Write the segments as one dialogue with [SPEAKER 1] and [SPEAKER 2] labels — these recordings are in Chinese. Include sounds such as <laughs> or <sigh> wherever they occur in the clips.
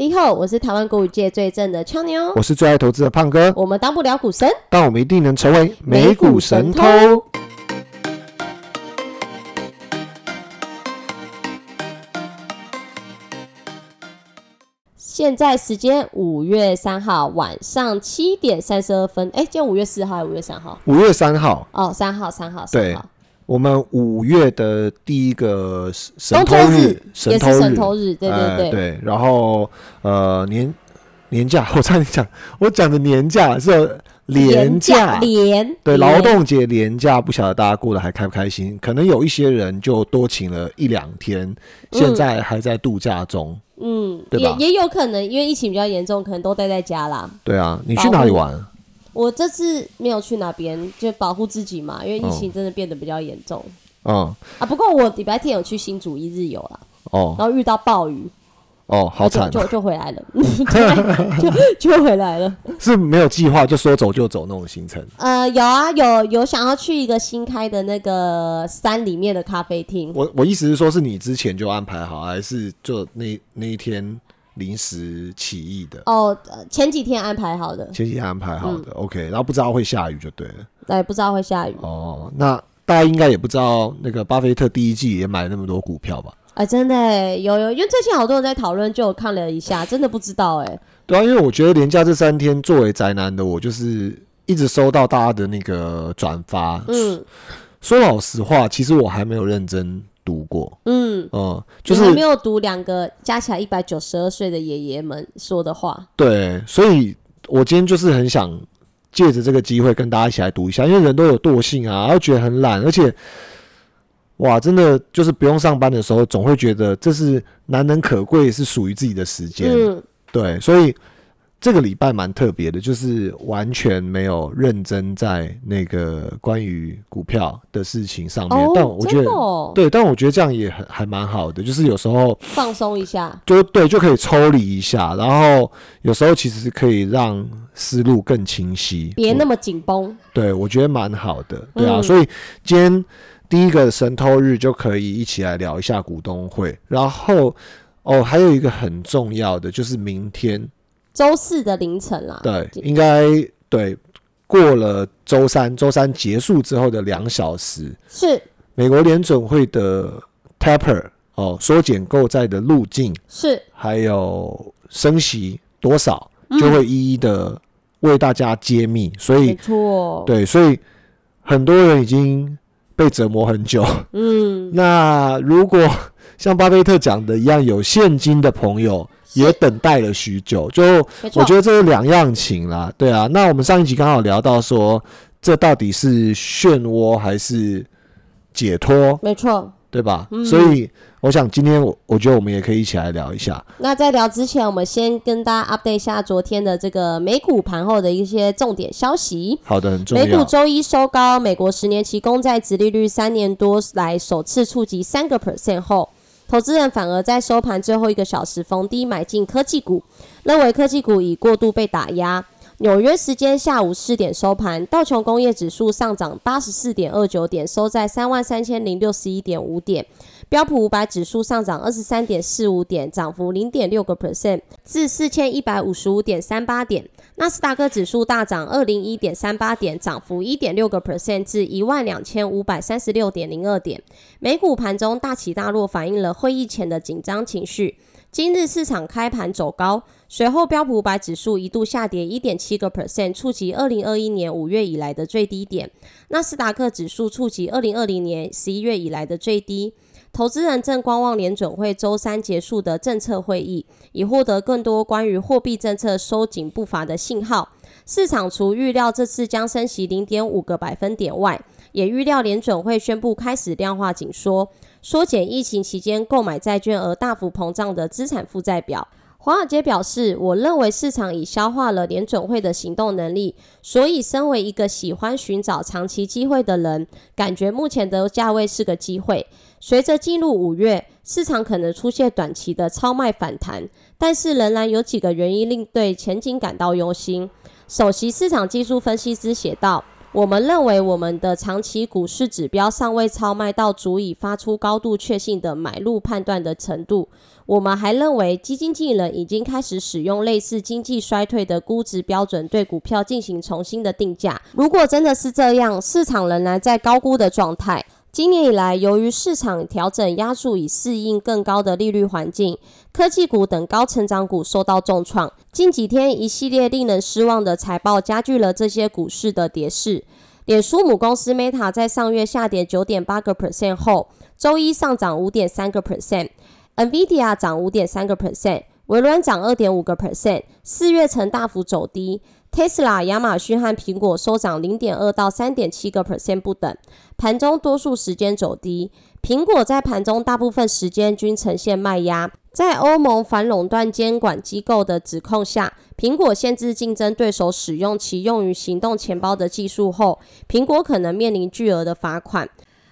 [SPEAKER 1] 你好，我是台湾股语界最正的俏妞，
[SPEAKER 2] 我是最爱投资的胖哥，
[SPEAKER 1] 我们当不了股神，
[SPEAKER 2] 但我们一定能成为美股神偷。
[SPEAKER 1] 现在时间五月三号晚上七点三十二分，哎，今天五月四号还是五月三号？
[SPEAKER 2] 五月三号，
[SPEAKER 1] 哦，三号，三号，三
[SPEAKER 2] 对。
[SPEAKER 1] 号，
[SPEAKER 2] 我们五月的第一个神
[SPEAKER 1] 东
[SPEAKER 2] 偷
[SPEAKER 1] 日也是
[SPEAKER 2] 神偷日，
[SPEAKER 1] 神偷日，对对对，
[SPEAKER 2] 然后呃年年假，<laughs> 我差点讲，我讲的年假是有廉价，
[SPEAKER 1] 廉，
[SPEAKER 2] 对，
[SPEAKER 1] 廉
[SPEAKER 2] 劳动节廉假，不晓得大家过得还开不开心？可能有一些人就多请了一两天，现在还在度假中。
[SPEAKER 1] 嗯，
[SPEAKER 2] 对吧
[SPEAKER 1] 也也有可能，因为疫情比较严重，可能都待在家啦。
[SPEAKER 2] 对啊，你去哪里玩？
[SPEAKER 1] 我这次没有去哪边，就保护自己嘛，因为疫情真的变得比较严重、
[SPEAKER 2] 嗯，
[SPEAKER 1] 啊。不过我礼拜天有去新竹一日游啦，
[SPEAKER 2] 哦
[SPEAKER 1] 然后遇到暴雨，
[SPEAKER 2] 哦，好惨
[SPEAKER 1] 就，就就回来了，<laughs> 对，就就回来了。
[SPEAKER 2] 是没有计划就说走就走那种行程。
[SPEAKER 1] 呃，有啊，有有想要去一个新开的那个山里面的咖啡厅。
[SPEAKER 2] 我我意思是说，是你之前就安排好，还是就那那一天临时起意的？
[SPEAKER 1] 哦，呃前几天安排好的，
[SPEAKER 2] 前几天安排好
[SPEAKER 1] 嗯
[SPEAKER 2] 的、o k 然后不知道会下雨就对了。
[SPEAKER 1] 对，不知道会下雨。
[SPEAKER 2] 哦，那大家应该也不知道，那个巴菲特第一季也买了那么多股票吧？
[SPEAKER 1] 哎、真的耶有有，因为最近好多人在讨论，就我看了一下，<laughs> 真的不知道哎。
[SPEAKER 2] 对啊，因为我觉得连假这三天，作为宅男的我，就是一直收到大家的那个转发。
[SPEAKER 1] 嗯
[SPEAKER 2] 说老实话，其实我还没有认真读过。
[SPEAKER 1] 嗯，
[SPEAKER 2] 嗯，就是
[SPEAKER 1] 没有读两个加起来一百九十二岁的爷爷们说的话。
[SPEAKER 2] 对，所以我今天就是很想借着这个机会跟大家一起来读一下，因为人都有惰性啊，然后觉得很懒，而且哇，真的就是不用上班的时候，总会觉得这是难能可贵，是属于自己的时间。
[SPEAKER 1] 嗯，
[SPEAKER 2] 对，所以这个礼拜蛮特别的，就是完全没有认真在那个关于股票的事情上面，但
[SPEAKER 1] 哦，
[SPEAKER 2] 我觉得。对，但我觉得这样也很还蛮好的，就是有时候
[SPEAKER 1] 放松一下。
[SPEAKER 2] 就对，就可以抽离一下，然后有时候其实是可以让思路更清晰。
[SPEAKER 1] 别那么紧绷。
[SPEAKER 2] 对，我觉得蛮好的，对啊，
[SPEAKER 1] 嗯
[SPEAKER 2] 所以今天第一个神偷日就可以一起来聊一下股东会，然后哦，还有一个很重要的就是明天，
[SPEAKER 1] 周四的凌晨啦，
[SPEAKER 2] 对，应该对，过了周三，周三结束之后的两小时，
[SPEAKER 1] 是
[SPEAKER 2] 美国联准会的 taper 哦，缩减购债的路径。
[SPEAKER 1] 是，
[SPEAKER 2] 还有升息多少，
[SPEAKER 1] 嗯
[SPEAKER 2] 就会一一的为大家揭秘。所
[SPEAKER 1] 没
[SPEAKER 2] 以，
[SPEAKER 1] 错。，
[SPEAKER 2] 对，所以很多人已经被折磨很久。
[SPEAKER 1] 嗯，<laughs>
[SPEAKER 2] 那如果像巴菲特讲的一样，有现金的朋友也等待了许久，就我觉。得这是两样情啦。对啊，那我们上一集刚好聊到说，这到底是漩涡还是解脱，
[SPEAKER 1] 没错。
[SPEAKER 2] 对吧？
[SPEAKER 1] 嗯
[SPEAKER 2] 所以我想今天我我觉得我们也可以一起来聊一下。
[SPEAKER 1] 那在聊之前，我们先跟大家 update 一下昨天的这个美股盘后的一些重点消息。
[SPEAKER 2] 好的，很重要
[SPEAKER 1] 美股。周一收高，美国十年期公债殖利率三年多来首次触及三个 percent 后，投资人反而在收盘最后一个小时逢低买进科技股，认为科技股已过度被打压。纽约时间下午四点收盘，道琼工业指数上涨八十四点二九点，收在三万三千零六十一点五点。标普五百指数上涨二十三点四五点，涨幅零点六个 percent，至四千一百五十五点三八点。纳斯达克指数大涨二零一点三八点，涨幅一点六个 percent 至一万两千五百三十六点零二点。美股盘中大起大落，反映了会议前的紧张情绪。今日市场开盘走高，随后标普五百指数一度下跌一点七个 percent，触及二零二一年五月以来的最低点。纳斯达克指数触及二零二零年十一月以来的最低。投资人正观望联准会周三结束的政策会议，以获得更多关于货币政策收紧步伐的信号。市场除预料这次将升息零点五个百分点外，也预料联准会宣布开始量化紧缩，缩减疫情期间购买债券而大幅膨胀的资产负债表。华尔街表示，我认为市场已消化了联准会的行动能力，所以身为一个喜欢寻找长期机会的人，感觉目前的价位是个机会。随着进入五月，市场可能出现短期的超卖反弹，但是仍然有几个原因令对前景感到忧心。首席市场技术分析师写道：“我们认为我们的长期股市指标尚未超卖到足以发出高度确信的买入判断的程度。我们还认为基金经理人已经开始使用类似经济衰退的估值标准对股票进行重新的定价。如果真的是这样，市场仍然在高估的状态。今年以来，由于市场调整压注以适应更高的利率环境，科技股等高成长股受到重创。近几天，一系列令人失望的财报加剧了这些股市的跌势。脸书母公司 Meta 在上月下跌九点八个 percent 后，周一上涨五点三个 percent。NVIDIA 涨五点三个 percent，微软涨二点五个 percent。四月曾大幅走低。Tesla、亚马逊和苹果收涨零点二到三点七个 percent 不等，盘中多数时间走低。苹果在盘中大部分时间均呈现卖压。在欧盟反垄断监管机构的指控下，苹果限制竞争对手使用其用于行动钱包的技术后，苹果可能面临巨额的罚款。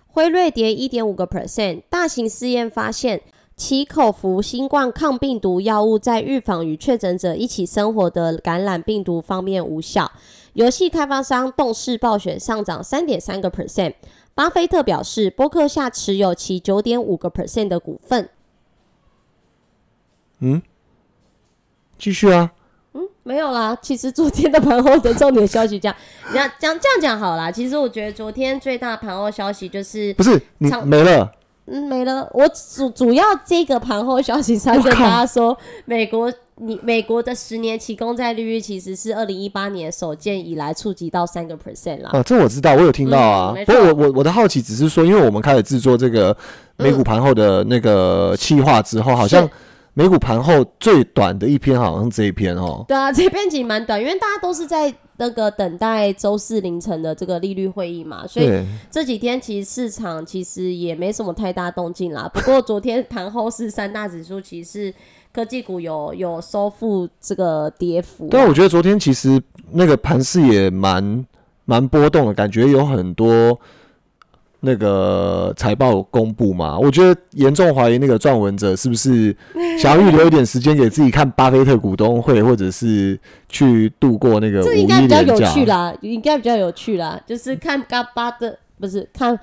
[SPEAKER 1] 辉瑞跌一点五个 percent，大型试验发现。其口服新冠抗病毒药物在预防与确诊者一起生活的感染病毒方面无效。游戏开发商动视暴雪上涨三点三个 percent。巴菲特表示，波克夏持有其九点五个 percent 的股份。
[SPEAKER 2] 嗯，继续啊。
[SPEAKER 1] 嗯，没有啦。其实昨天的盘后的重点消息，这样，<laughs> 你要讲这样讲好啦。其实我觉得昨天最大盘后消息就是
[SPEAKER 2] 不是你没了。
[SPEAKER 1] 嗯，没了。我主主要这个盘后消息上跟大家说，美国你美国的十年期公债利率其实是二零一八年首见以来触及到三个 percent 了。
[SPEAKER 2] 啊，这我知道，我有听到啊。不过我我我的好奇只是说，因为我们开始制作这个美股盘后的那个企划之后，好像美股盘后最短的一篇好像这一篇哦。
[SPEAKER 1] 对啊，这篇其实蛮短，因为大家都是在。那个等待周四凌晨的这个利率会议嘛，所以这几天其实市场其实也没什么太大动静啦。不过昨天盘后是三大指数，其实科技股有有收复这个跌幅。
[SPEAKER 2] 对，我觉得昨天其实那个盘势也蛮蛮波动的，感觉有很多。那个财报公布嘛，我觉得严重怀疑那个撰文者是不是 <laughs> 想要预留一点时间给自己看巴菲特股东会，或者是去度过那个
[SPEAKER 1] 这应该比较有趣啦，应该比较有趣啦，就是看巴巴的。不是看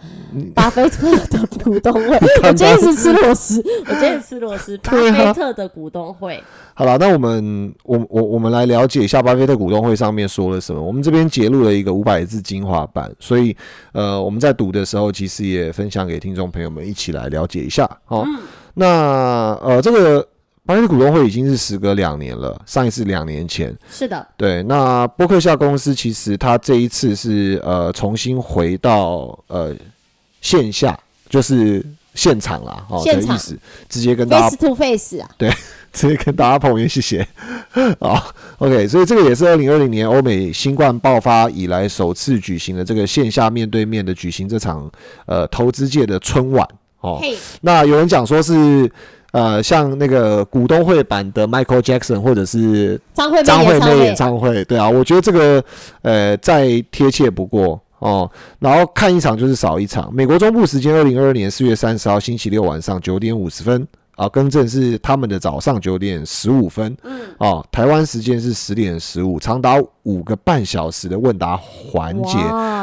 [SPEAKER 1] 巴菲特的股东会，<laughs> 我今天是吃螺丝，我今天吃螺丝。<laughs> 巴菲特的股东会。
[SPEAKER 2] 好了，那我们我我我们来了解一下巴菲特股东会上面说了什么。我们这边截录了一个五百字精华版，所以呃我们在读的时候，其实也分享给听众朋友们一起来了解一下。好，那呃这个。巴菲特股东会已经是时隔两年了，上一次两年前。
[SPEAKER 1] 是的，
[SPEAKER 2] 对。那波克夏公司其实它这一次是呃重新回到呃线下，就是现场啦，哦的意思，直接跟大家
[SPEAKER 1] face to face 啊，<laughs>
[SPEAKER 2] 对，直接跟大家碰面，谢谢。<laughs> 哦，OK，所以这个也是二零二零年欧美新冠爆发以来首次举行的这个线下面对面的举行这场呃投资界的春晚哦。那有人讲说是。呃，像那个股东会版的 Michael Jackson，或者是
[SPEAKER 1] 张惠
[SPEAKER 2] 张惠
[SPEAKER 1] 妹
[SPEAKER 2] 演唱会，对啊，我觉得这个呃再贴切不过哦。然后看一场就是少一场。美国中部时间二零二二年四月三十号星期六晚上九点五十分。啊，更正是他们的早上九点十五分。嗯，哦，台湾时间是十点十五，长达五个半小时的问答环节。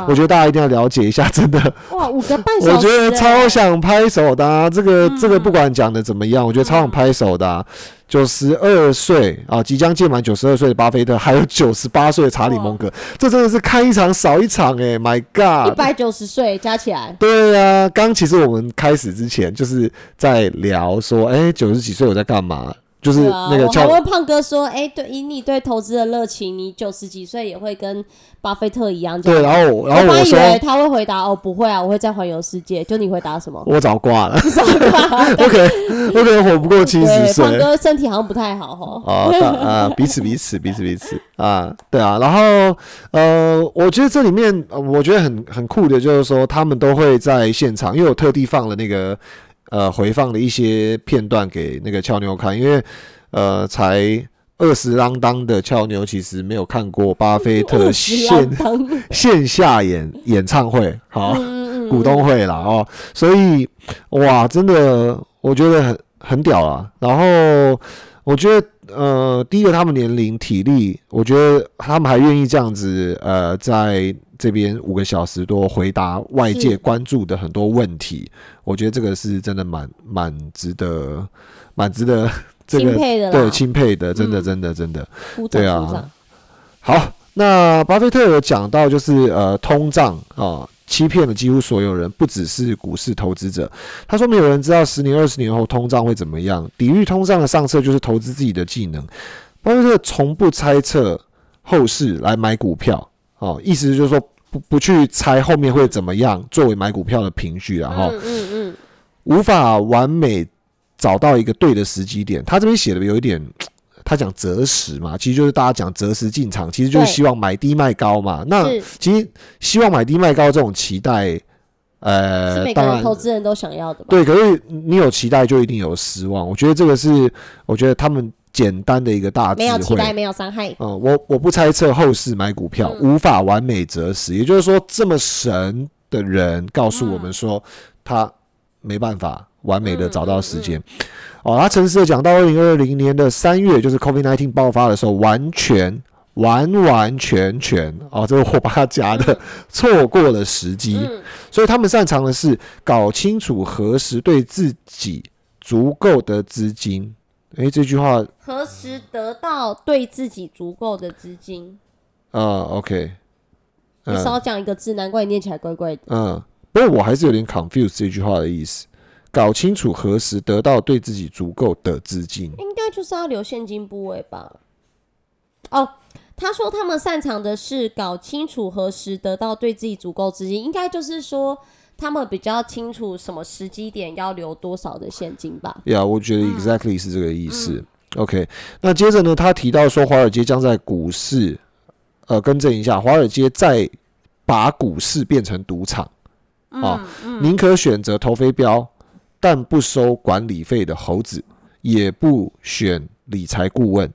[SPEAKER 2] 我觉得大家一定要了解一下，真的。
[SPEAKER 1] 哇，五个半小时，
[SPEAKER 2] 我觉得超想拍手的。这个这个不管讲的怎么样，我觉得超想拍手的。九十二岁啊，即将届满九十二岁的巴菲特，还有九十八岁的查理蒙格，这真的是看一场少一场哎，My God！
[SPEAKER 1] 一百九十岁加起来。
[SPEAKER 2] 对啊，刚其实我们开始之前就是在聊说，哎，九十几岁我在干嘛？就是那个，我
[SPEAKER 1] 还问胖哥说：“哎，对，以你对投资的热情，你九十几岁也会跟巴菲特一样？”
[SPEAKER 2] 对，然后然后我
[SPEAKER 1] 以为他会回答：“哦，不会啊，我会在环游世界。”就你回答什么？
[SPEAKER 2] 我早挂了，<laughs> 我可能我可能活不过七十岁。
[SPEAKER 1] 胖哥身体好像不太好哈。
[SPEAKER 2] 啊啊，彼此彼此彼此彼此啊，对啊。然后呃，我觉得这里面我觉得很很酷的，就是说他们都会在现场，因为我特地放了那个。呃，回放了一些片段给那个俏妞看，因为呃，才二十啷当的俏妞其实没有看过巴菲特 <laughs> 线线下演演唱会，好股东会啦哦，所以哇，真的我觉得很很屌啊。然后我觉得呃，第一个他们年龄、体力，我觉得他们还愿意这样子，呃，在这边五个小时多回答外界关注的很多问题，我觉得这个是真的蛮蛮值得，蛮值得这
[SPEAKER 1] 钦
[SPEAKER 2] 个对钦佩的，真的
[SPEAKER 1] 嗯
[SPEAKER 2] 真的真的。对啊。好，那巴菲特有讲到，就是呃，通胀啊、欺骗了几乎所有人，不只是股市投资者。他说，没有人知道十年、二十年后通胀会怎么样。抵御通胀的上策就是投资自己的技能。巴菲特从不猜测后市来买股票，哦，意思就是说不不去猜后面会怎么样，作为买股票的凭据然后
[SPEAKER 1] 嗯嗯嗯，
[SPEAKER 2] 无法完美找到一个对的时机点。他这边写的有一点，他讲择时嘛，其实就是大家讲择时进场，其实就是希望买低卖高嘛。那其实希望买低卖高这种期待，呃
[SPEAKER 1] 是
[SPEAKER 2] 呃，
[SPEAKER 1] 每个人投资人都想要的吧？
[SPEAKER 2] 对，可是你有期待就一定有失望。我觉得这个是，我觉得他们简单的一个大智
[SPEAKER 1] 没有期待，没有伤害。
[SPEAKER 2] 嗯，我我不猜测后市买股票、
[SPEAKER 1] 嗯
[SPEAKER 2] 无法完美择时，也就是说，这么神的人告诉我们说，他没办法完美的找到时间。哦，他诚实的讲，到二零二零年的三月，就是 COVID nineteen 爆发的时候，完全完完全全哦，这个我把它夹的错过了时机。
[SPEAKER 1] 嗯，
[SPEAKER 2] 所以他们擅长的是搞清楚何时对自己足够的资金。诶，这句话，
[SPEAKER 1] 何时得到对自己足够的资金？
[SPEAKER 2] 呃，OK，嗯
[SPEAKER 1] 你少讲一个字，难怪你念起来怪怪的。
[SPEAKER 2] 嗯，不过我还是有点 confuse 这句话的意思。搞清楚何时得到对自己足够的资金。
[SPEAKER 1] 应该就是要留现金部位吧？哦，他说他们擅长的是搞清楚何时得到对自己足够资金，应该就是说他们比较清楚什么时机点要留多少的现金吧？
[SPEAKER 2] 呀、我觉得 exactly 是这个意思。OK，那接着呢，他提到说，华尔街将在股市，呃，更正一下，华尔街再把股市变成赌场啊，宁可选择投飞镖，但不收管理费的猴子，也不选理财顾问。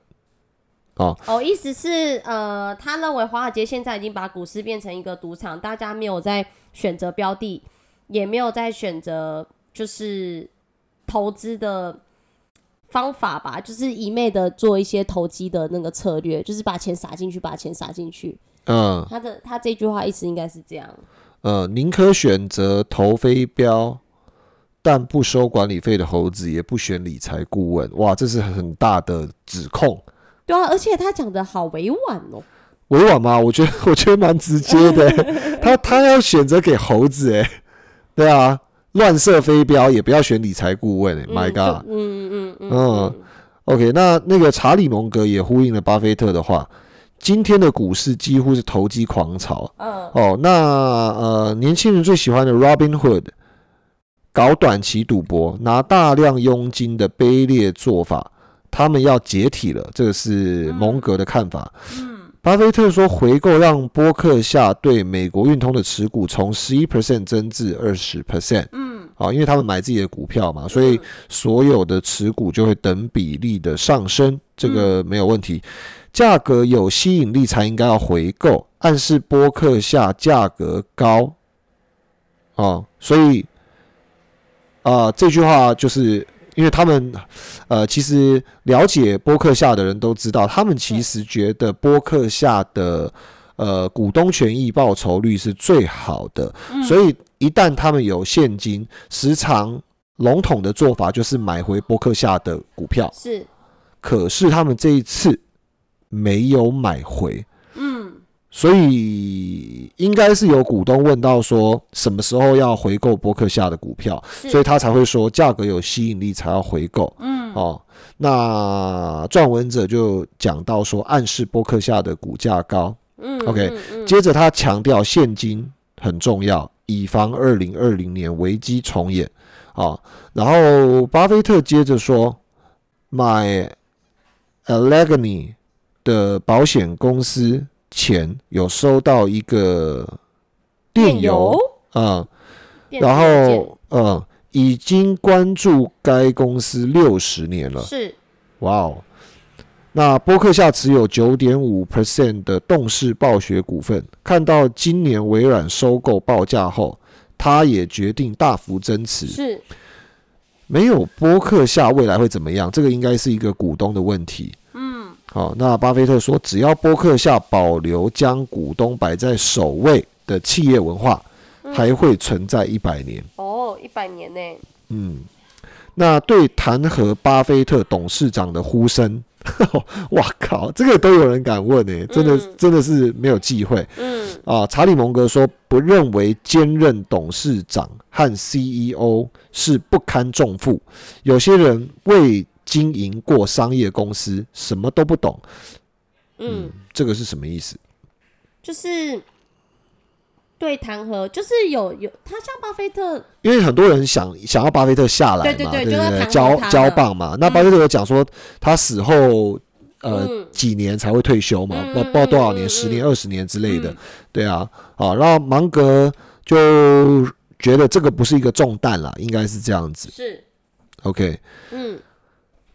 [SPEAKER 2] 哦，
[SPEAKER 1] 哦，意思是呃，他认为华尔街现在已经把股市变成一个赌场，大家没有在选择标的，也没有在选择就是投资的方法吧，就是一昧的做一些投机的那个策略，就是把钱撒进去，把钱撒进去。
[SPEAKER 2] 嗯
[SPEAKER 1] 他的他这句话意思应该是这样。
[SPEAKER 2] 呃，宁可选择投飞镖，但不收管理费的猴子，也不选理财顾问。哇，这是很大的指控。
[SPEAKER 1] 对啊，而且他讲的好委婉哦。
[SPEAKER 2] 委婉吗？我觉得 <laughs> 我觉得蛮直接的欸。<laughs> 他他要选择给猴子哎，对啊，乱射飞镖也不要选理财顾问哎、
[SPEAKER 1] 嗯
[SPEAKER 2] My God，
[SPEAKER 1] 嗯嗯嗯
[SPEAKER 2] 嗯
[SPEAKER 1] 嗯
[SPEAKER 2] OK，那那个查理蒙格也呼应了巴菲特的话，今天的股市几乎是投机狂潮
[SPEAKER 1] 嗯
[SPEAKER 2] 哦。那呃，年轻人最喜欢的 Robin Hood 搞短期赌博，拿大量佣金的卑劣做法，他们要解体了，这个是蒙格的看法。巴菲特说，回购让波克夏对美国运通的持股从十一 percent 增至二十 percent。嗯，啊，因为他们买自己的股票嘛，所以所有的持股就会等比例的上升，这个没有问题。价格有吸引力才应该要回购，暗示波克夏价格高。啊，所以啊，这句话就是因为他们呃，其实了解波克夏的人都知道，他们其实觉得波克夏的呃股东权益报酬率是最好的，所以一旦他们有现金，时常笼统的做法就是买回波克夏的股票，
[SPEAKER 1] 是。
[SPEAKER 2] 可是他们这一次没有买回。
[SPEAKER 1] 嗯
[SPEAKER 2] 所以应该是有股东问到说什么时候要回购波克夏的股票，所以他才会说价格有吸引力才要回购。
[SPEAKER 1] 嗯
[SPEAKER 2] 哦，那撰文者就讲到说暗示波克夏的股价高。
[SPEAKER 1] 嗯
[SPEAKER 2] OK，
[SPEAKER 1] 嗯嗯
[SPEAKER 2] 接着他强调现金很重要，以防二零二零年危机重演。啊，然后巴菲特接着说，买 Allegheny 的保险公司前有收到一个电邮啊、然后嗯已经关注该公司六十年了。
[SPEAKER 1] 是
[SPEAKER 2] 哇哦！那波克夏持有九点五 percent 的动视暴雪股份，看到今年微软收购报价后，他也决定大幅增持。
[SPEAKER 1] 是
[SPEAKER 2] 没有波克夏未来会怎么样？这个应该是一个股东的问题。好，那巴菲特说，只要波克夏保留将股东摆在首位的企业文化，还会存在一百年。
[SPEAKER 1] 哦，一百年呢？
[SPEAKER 2] 嗯，那对弹劾巴菲特董事长的呼声，哇靠，这个都有人敢问呢，真的真的是没有忌讳。
[SPEAKER 1] 嗯
[SPEAKER 2] 啊，查理蒙格说不认为兼任董事长和 CEO 是不堪重负，有些人为经营过商业公司，什么都不懂。
[SPEAKER 1] 嗯，
[SPEAKER 2] 这个是什么意思？
[SPEAKER 1] 就是对弹劾，就是有有他像巴菲特，
[SPEAKER 2] 因为很多人想想要巴菲特下来嘛，
[SPEAKER 1] 对对对
[SPEAKER 2] 交
[SPEAKER 1] 他
[SPEAKER 2] 交棒嘛。那巴菲特有讲说，他死后呃、
[SPEAKER 1] 嗯。
[SPEAKER 2] 几年才会退休嘛，
[SPEAKER 1] 嗯
[SPEAKER 2] 不不知道多少年，
[SPEAKER 1] 嗯
[SPEAKER 2] 十年、
[SPEAKER 1] 嗯
[SPEAKER 2] 二十年之类的。
[SPEAKER 1] 嗯。
[SPEAKER 2] 对啊，好，然后芒格就觉得这个不是一个重担啦，应该是这样子。
[SPEAKER 1] 是。
[SPEAKER 2] OK，
[SPEAKER 1] 嗯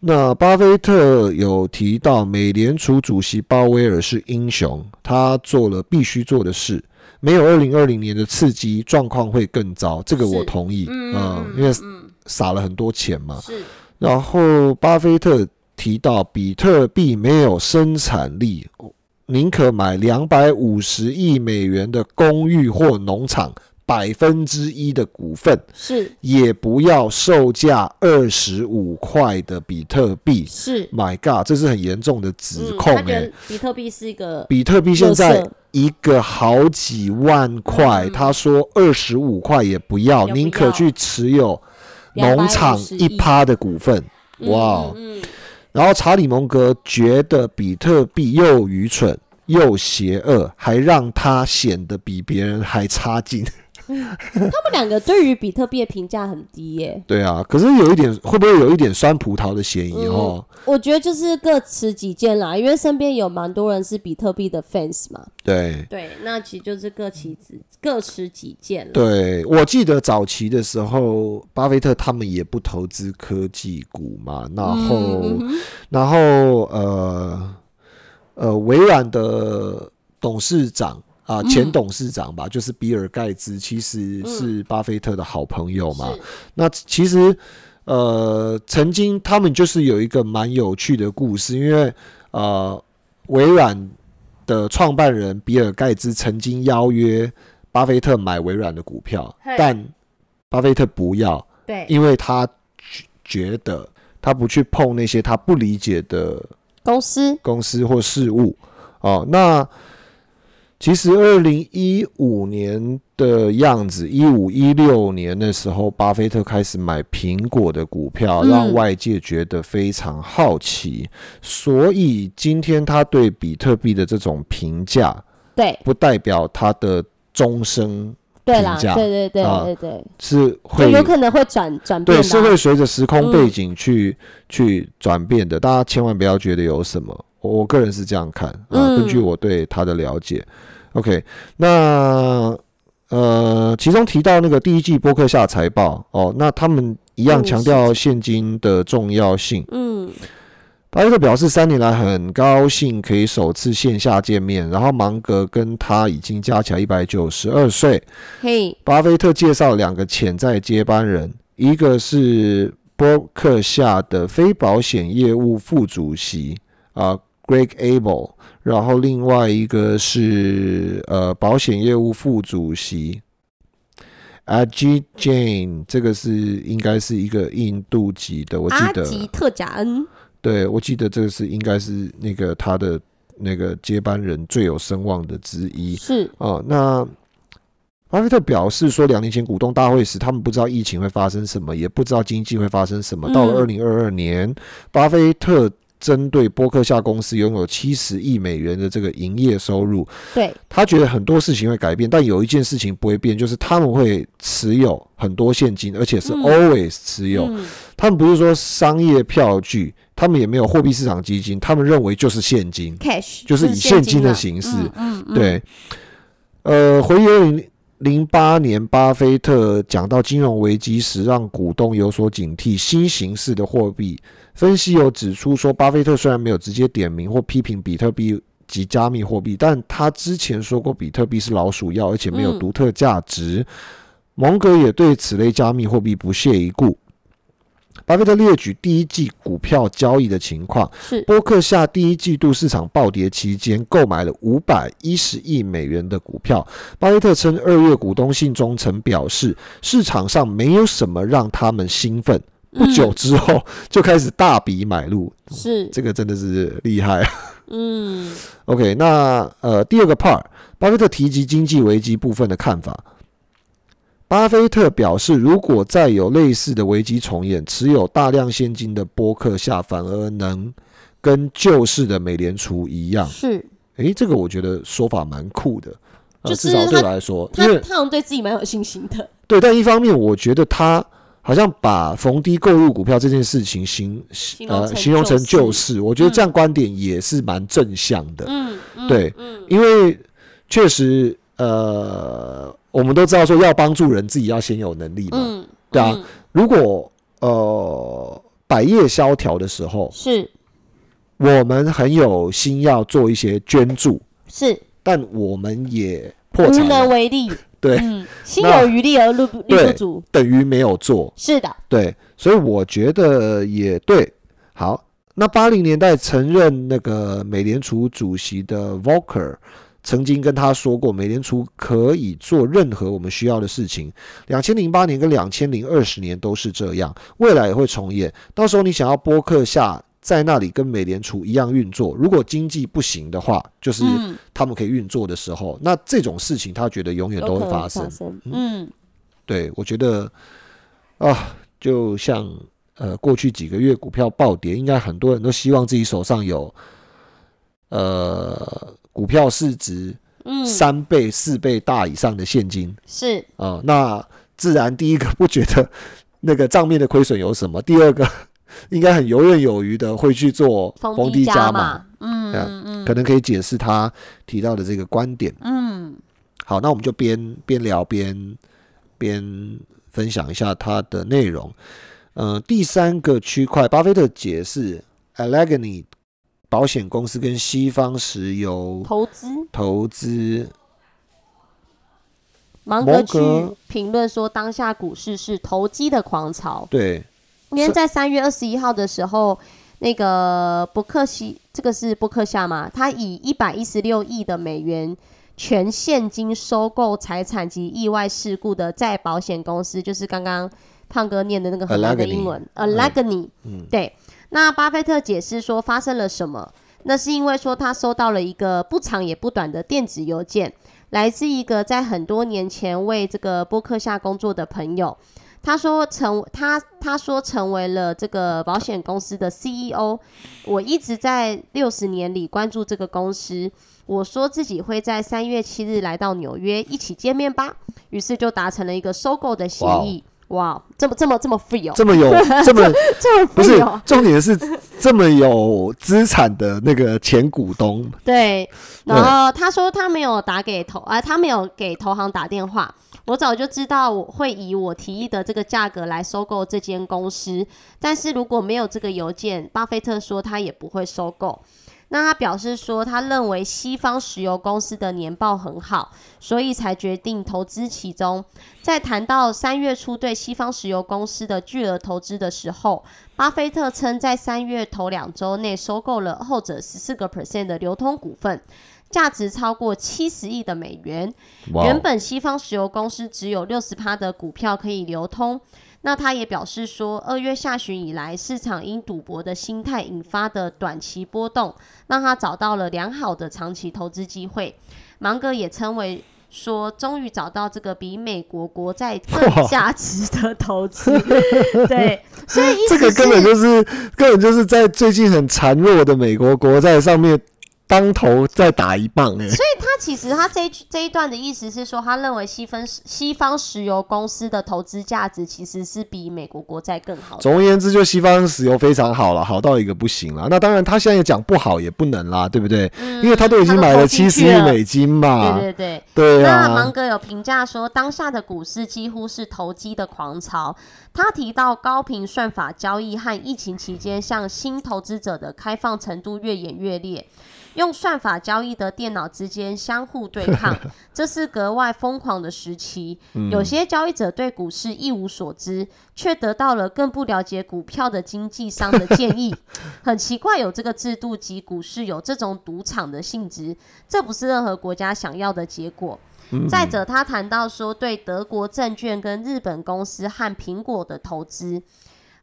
[SPEAKER 2] 那巴菲特有提到，美联储主席鲍威尔是英雄，他做了必须做的事。没有二零二零年的刺激，状况会更糟。这个我同意，
[SPEAKER 1] 嗯
[SPEAKER 2] 嗯，因为
[SPEAKER 1] 嗯
[SPEAKER 2] 撒了很多钱嘛。
[SPEAKER 1] 是
[SPEAKER 2] 然后巴菲特提到，比特币没有生产力，宁可买两百五十亿美元的公寓或农场百分之一的股份，
[SPEAKER 1] 是。
[SPEAKER 2] 也不要售价二十五块的比特币。
[SPEAKER 1] 是。
[SPEAKER 2] My God，这是很严重的指
[SPEAKER 1] 嗯
[SPEAKER 2] 控哎、
[SPEAKER 1] 他觉得比特币是一个
[SPEAKER 2] 比特币现在一个好几万块，
[SPEAKER 1] 嗯
[SPEAKER 2] 他说二十五块也不要，宁可去持有农场一趴的股份。
[SPEAKER 1] 嗯
[SPEAKER 2] 哇然后查理蒙格觉得比特币又愚蠢又邪恶，还让他显得比别人还差劲。
[SPEAKER 1] 他们两个对于比特币的评价很低耶。
[SPEAKER 2] 对啊，可是有一点会不会有一点酸葡萄的嫌疑哦？
[SPEAKER 1] 我觉得就是各持己见啦，因为身边有蛮多人是比特币的 fans 嘛。
[SPEAKER 2] 对。
[SPEAKER 1] 对，那其实就是各持己各持己见了。
[SPEAKER 2] 对，我记得早期的时候，巴菲特他们也不投资科技股嘛，然后，
[SPEAKER 1] 嗯
[SPEAKER 2] 然后呃呃，微软的董事长啊、
[SPEAKER 1] 嗯
[SPEAKER 2] 前董事长吧，就是比尔盖茨，其实是巴菲特的好朋友嘛。
[SPEAKER 1] 是
[SPEAKER 2] 那其实呃，曾经他们就是有一个蛮有趣的故事，因为呃，微软的创办人比尔盖茨曾经邀约巴菲特买微软的股票，但巴菲特不要，
[SPEAKER 1] 对，
[SPEAKER 2] 因为他觉觉得他不去碰那些他不理解的
[SPEAKER 1] 公司
[SPEAKER 2] 公司或事物。哦，那其实二零一五年的样子，一五一六年的时候，巴菲特开始买苹果的股票，
[SPEAKER 1] 嗯
[SPEAKER 2] 让外界觉得非常好奇。所以今天他对比特币的这种评价，
[SPEAKER 1] 对
[SPEAKER 2] 不代表他的终生
[SPEAKER 1] 对啦，
[SPEAKER 2] 评价
[SPEAKER 1] 对对对
[SPEAKER 2] 啊
[SPEAKER 1] 对对，
[SPEAKER 2] 是
[SPEAKER 1] 有可能会转转变
[SPEAKER 2] 对。是会随着时空背
[SPEAKER 1] 嗯
[SPEAKER 2] 景去、去转变的。大家千万不要觉得有什么，我我个人是这样看啊。
[SPEAKER 1] 嗯
[SPEAKER 2] 根据我对他的了解，OK，那呃，其中提到那个第一季播客下财报哦，那他们一样
[SPEAKER 1] 嗯
[SPEAKER 2] 强调现金的重要性。
[SPEAKER 1] 嗯，
[SPEAKER 2] 巴菲特表示，三年来很高兴可以首次线下见面，然后芒格跟他已经加起来一百九十二岁。
[SPEAKER 1] 嘿，
[SPEAKER 2] 巴菲特介绍两个潜在接班人，一个是波克夏的非保险业务副主席啊、Greg Abel，然后另外一个是呃保险业务副主席 Ajit Jain，这个是应该是一个印度籍的，我记得，
[SPEAKER 1] 阿吉特贾恩，
[SPEAKER 2] 对我记得这个是应该是那个他的那个接班人最有声望的之一。
[SPEAKER 1] 是
[SPEAKER 2] 哦，那巴菲特表示说，两年前股东大会时，他们不知道疫情会发生什么，也不知道经济会发生什么。到了二
[SPEAKER 1] 嗯
[SPEAKER 2] 零二二年，巴菲特针对波克夏公司拥有七十亿美元的这个营业收入，
[SPEAKER 1] 对，
[SPEAKER 2] 他觉得很多事情会改变，但有一件事情不会变，就是他们会持有很多现金，而且是
[SPEAKER 1] 嗯。
[SPEAKER 2] always 持有。
[SPEAKER 1] 嗯。
[SPEAKER 2] 他们不是说商业票据，他们也没有货币市场基金，他们认为就是现金。
[SPEAKER 1] ，cash
[SPEAKER 2] 就是以现金的
[SPEAKER 1] 啊
[SPEAKER 2] 形式。
[SPEAKER 1] 嗯嗯，
[SPEAKER 2] 对，呃，回忆二零零八年，巴菲特讲到金融危机时，让股东有所警惕新形式的货币。分析有指出说，巴菲特虽然没有直接点名或批评比特币及加密货币，但他之前说过比特币是老鼠药，而且没有
[SPEAKER 1] 嗯
[SPEAKER 2] 独特价值。蒙格也对此类加密货币不屑一顾。巴菲特列举第一季股票交易的情况。
[SPEAKER 1] 是
[SPEAKER 2] 波克夏第一季度市场暴跌期间，购买了五百一十亿美元的股票。巴菲特称，二月股东信中曾表示，市场上没有什么让他们兴奋。不久之后就开始大笔买入，
[SPEAKER 1] 是
[SPEAKER 2] 这个真的是厉害。
[SPEAKER 1] 嗯
[SPEAKER 2] OK，那呃第二个 part，巴菲特提及经济危机部分的看法。巴菲特表示，如果再有类似的危机重演，持有大量现金的波克夏反而能跟旧式的美联储一样。
[SPEAKER 1] 是
[SPEAKER 2] 诶，这个我觉得说法蛮酷的，呃
[SPEAKER 1] 就是
[SPEAKER 2] 至少对我来说，因
[SPEAKER 1] 他好像对自己蛮有信心的。
[SPEAKER 2] 对，但一方面我觉得他好像把逢低购入股票这件事情形呃
[SPEAKER 1] 形容成
[SPEAKER 2] 形容成
[SPEAKER 1] 救
[SPEAKER 2] 救市，我觉得这样观点也是蛮正向的。
[SPEAKER 1] 嗯，嗯
[SPEAKER 2] 对
[SPEAKER 1] 嗯，
[SPEAKER 2] 因为确实，呃，我们都知道说要帮助人，自己要先有能力嘛。
[SPEAKER 1] 嗯，
[SPEAKER 2] 对啊
[SPEAKER 1] 嗯
[SPEAKER 2] 如果呃百业萧条的时候，
[SPEAKER 1] 是
[SPEAKER 2] 我们很有心要做一些捐助，
[SPEAKER 1] 是
[SPEAKER 2] 但我们也破
[SPEAKER 1] 无能为力。
[SPEAKER 2] 对，
[SPEAKER 1] 嗯，心有余力而力不足。
[SPEAKER 2] 等于没有做。
[SPEAKER 1] 是的，
[SPEAKER 2] 对，所以我觉得也对。好，那八零年代曾任那个美联储主席的 Volcker 曾经跟他说过，美联储可以做任何我们需要的事情。两千零八年跟两千零二十年都是这样，未来也会重演。到时候你想要播客下。在那里跟美联储一样运作，如果经济不行的话，就是
[SPEAKER 1] 嗯，
[SPEAKER 2] 他们可以运作的时候，那这种事情他觉得永远都会发生。
[SPEAKER 1] 生。嗯，
[SPEAKER 2] 对，我觉得啊，就像呃过去几个月股票暴跌，应该很多人都希望自己手上有呃股票市值
[SPEAKER 1] 嗯，
[SPEAKER 2] 三倍、四倍大以上的现金
[SPEAKER 1] 是。
[SPEAKER 2] 啊、那自然第一个不觉得 <laughs> 那个账面的亏损有什么，第二个 <laughs> 应该很游刃有余的会去做逢
[SPEAKER 1] 逢低
[SPEAKER 2] 低加码，
[SPEAKER 1] 嗯嗯嗯。
[SPEAKER 2] 可能可以解释他提到的这个观点。
[SPEAKER 1] 嗯，
[SPEAKER 2] 好，那我们就边边聊边边分享一下它的内容。呃，第三个区块，巴菲特解释 Allegheny 保险公司跟西方石油
[SPEAKER 1] 投资？
[SPEAKER 2] 投资，
[SPEAKER 1] 芒格去评论说，当下股市是投机的狂潮。
[SPEAKER 2] 对。
[SPEAKER 1] 因为在三月二十一号的时候，那个伯克希，这个是伯克夏嘛，他以一百一十六亿的美元全现金收购财产及意外事故的再保险公司，就是刚刚胖哥念的那个很难的英文 Allegheny。
[SPEAKER 2] 嗯。
[SPEAKER 1] 对，那巴菲特解释说发生了什么？那是因为说他收到了一个不长也不短的电子邮件，来自一个在很多年前为这个波克夏工作的朋友。他说成他他说成为了这个保险公司的 CEO。我一直在六十年里关注这个公司。我说自己会在三月七日来到纽约一起见面吧，于是就达成了一个收购的协议。哇，这么这么这么 free 哦，
[SPEAKER 2] 这么有 <laughs> 这么
[SPEAKER 1] 这么
[SPEAKER 2] 不是重点是这么有资产的那个前股东，<laughs>
[SPEAKER 1] 对，然后他说他没有打给投啊，他没有给投行打电话。我早就知道我会以我提议的这个价格来收购这间公司，但是如果没有这个邮件，巴菲特说他也不会收购。那他表示说，他认为西方石油公司的年报很好，所以才决定投资其中。在谈到三月初对西方石油公司的巨额投资的时候，巴菲特称在三月头两周内收购了后者十四个 percent 的流通股份，价值超过七十亿的美元。原本西方石油公司只有六十趴的股票可以流通。那他也表示说，二月下旬以来，市场因赌博的心态引发的短期波动，让他找到了良好的长期投资机会。芒格也称为说，终于找到这个比美国国债更价值的 <laughs> 投资。<laughs> 对，所以
[SPEAKER 2] 这个根本就是根本就是在最近很孱弱的美国国债上面当头再打一棒哎、
[SPEAKER 1] 他其实他这一句这一段的意思是说，他认为西方西方石油公司的投资价值其实是比美国国债更好。
[SPEAKER 2] 总而言之，就西方石油非常好了，好到一个不行了。那当然，他现在也讲不好也不能啦，对不对？因为他都已经买了七十亿美金嘛。
[SPEAKER 1] 对对对。
[SPEAKER 2] 对
[SPEAKER 1] 那芒
[SPEAKER 2] 啊，
[SPEAKER 1] 格有评价说，当下的股市几乎是投机的狂潮。他提到高频算法交易和疫情期间向新投资者的开放程度越演越烈。用算法交易的电脑之间相互对抗，<laughs> 这是格外疯狂的时期。有些交易者对股市一无所知，却得到了更不了解股票的经纪商的建议。<laughs> 很奇怪，有这个制度及股市有这种赌场的性质，这不是任何国家想要的结果。再者，他谈到说对德国证券跟日本公司和苹果的投资，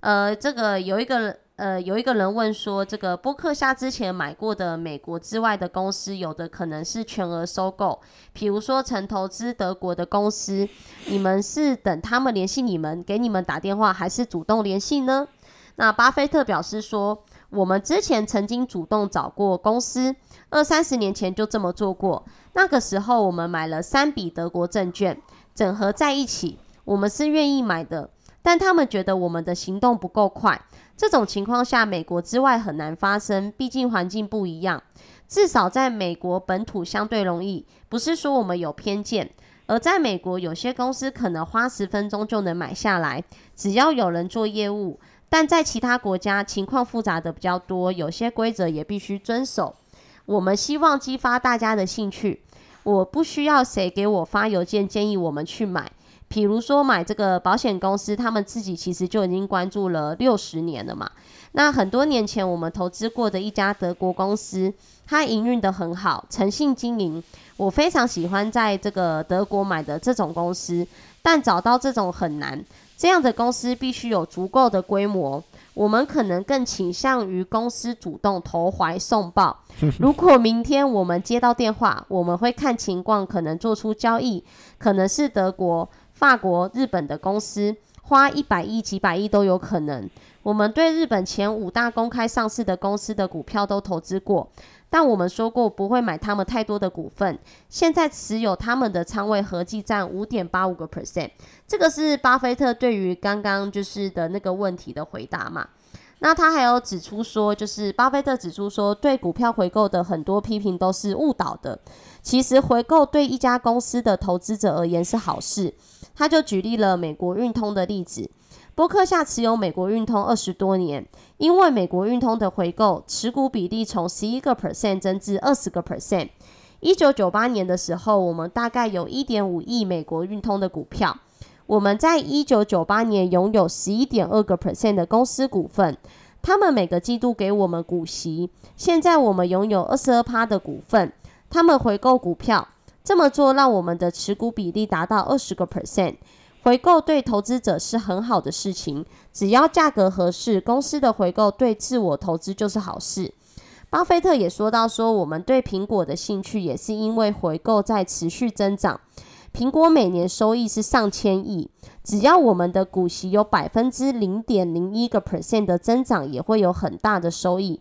[SPEAKER 1] 呃，这个有一个。呃，有一个人问说，这个波克夏之前买过的美国之外的公司，有的可能是全额收购，比如说曾投资德国的公司，你们是等他们联系你们，给你们打电话，还是主动联系呢？那巴菲特表示说，我们之前曾经主动找过公司，二三十年前就这么做过，那个时候我们买了三笔德国证券，整合在一起，我们是愿意买的，但他们觉得我们的行动不够快。这种情况下，美国之外很难发生，毕竟环境不一样。至少在美国本土相对容易，不是说我们有偏见。而在美国，有些公司可能花十分钟就能买下来，只要有人做业务。但在其他国家，情况复杂的比较多，有些规则也必须遵守。我们希望激发大家的兴趣。我不需要谁给我发邮件建议我们去买。比如说买这个保险公司，他们自己其实就已经关注了六十年了嘛。那很多年前我们投资过的一家德国公司，它营运的很好，诚信经营。我非常喜欢在这个德国买的这种公司，但找到这种很难。这样的公司必须有足够的规模。我们可能更倾向于公司主动投怀送抱。<laughs> 如果明天我们接到电话，我们会看情况，可能做出交易，可能是德国。法国、日本的公司花一百亿、几百亿都有可能。我们对日本前五大公开上市的公司的股票都投资过，但我们说过不会买他们太多的股份。现在持有他们的仓位合计占五点八五个 percent。这个是巴菲特对于刚刚就是的那个问题的回答嘛？那他还有指出说，就是巴菲特指出说，对股票回购的很多批评都是误导的。其实回购对一家公司的投资者而言是好事。他就举例了美国运通的例子，伯克夏持有美国运通二十多年，因为美国运通的回购，持股比例从十一个 percent 增至二十个 percent。一九九八年的时候，我们大概有一点五亿美国运通的股票，我们在一九九八年拥有十一点二个 percent 的公司股份，他们每个季度给我们股息，现在我们拥有二十二趴的股份，他们回购股票。这么做让我们的持股比例达到二十个 percent，回购对投资者是很好的事情。只要价格合适，公司的回购对自我投资就是好事。巴菲特也说到，说我们对苹果的兴趣也是因为回购在持续增长。苹果每年收益是上千亿，只要我们的股息有百分之零点零一个 percent 的增长，也会有很大的收益。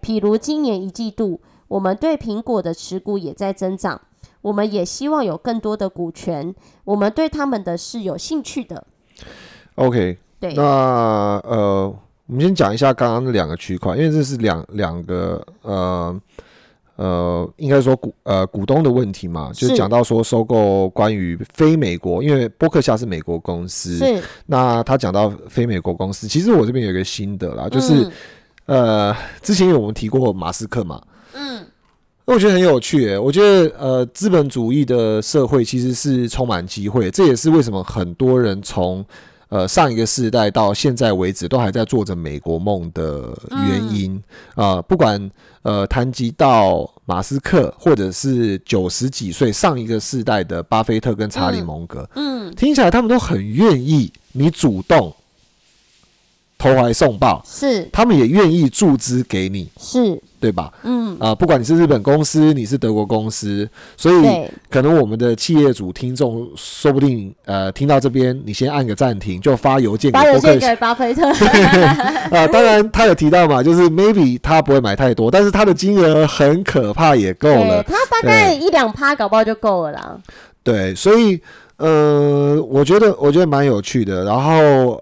[SPEAKER 1] 譬如今年一季度，我们对苹果的持股也在增长。我们也希望有更多的股权，我们对他们的是有兴趣的。
[SPEAKER 2] OK，
[SPEAKER 1] 对，
[SPEAKER 2] 那呃，我们先讲一下刚刚那两个区块，因为这是两两个呃呃，应该说股呃股东的问题嘛，就讲到说收购关于非美国，因为波克夏是美国公司，
[SPEAKER 1] 是
[SPEAKER 2] 那他讲到非美国公司，其实我这边有一个心得啦，就是呃，之前有我们提过马斯克嘛，嗯。我觉得很有趣，诶，我觉得呃，资本主义的社会其实是充满机会，这也是为什么很多人从呃上一个世代到现在为止都还在做着美国梦的原因啊。不管呃谈及到马斯克，或者是九十几岁上一个世代的巴菲特跟查理蒙格，嗯，听起来他们都很愿意你主动。投怀送抱
[SPEAKER 1] 是，
[SPEAKER 2] 他们也愿意注资给你，
[SPEAKER 1] 是
[SPEAKER 2] 对吧？嗯啊，不管你是日本公司，你是德国公司，所以可能我们的企业主听众说不定呃听到这边，你先按个暂停，就发邮件
[SPEAKER 1] 发邮件给巴菲特 <laughs>
[SPEAKER 2] 啊。当然他有提到嘛，就是 maybe 他不会买太多，但是他的金额很可怕，也够了。
[SPEAKER 1] 他大概一两趴，搞不好就够了啦。
[SPEAKER 2] 对，所以呃，我觉得我觉得蛮有趣的。然后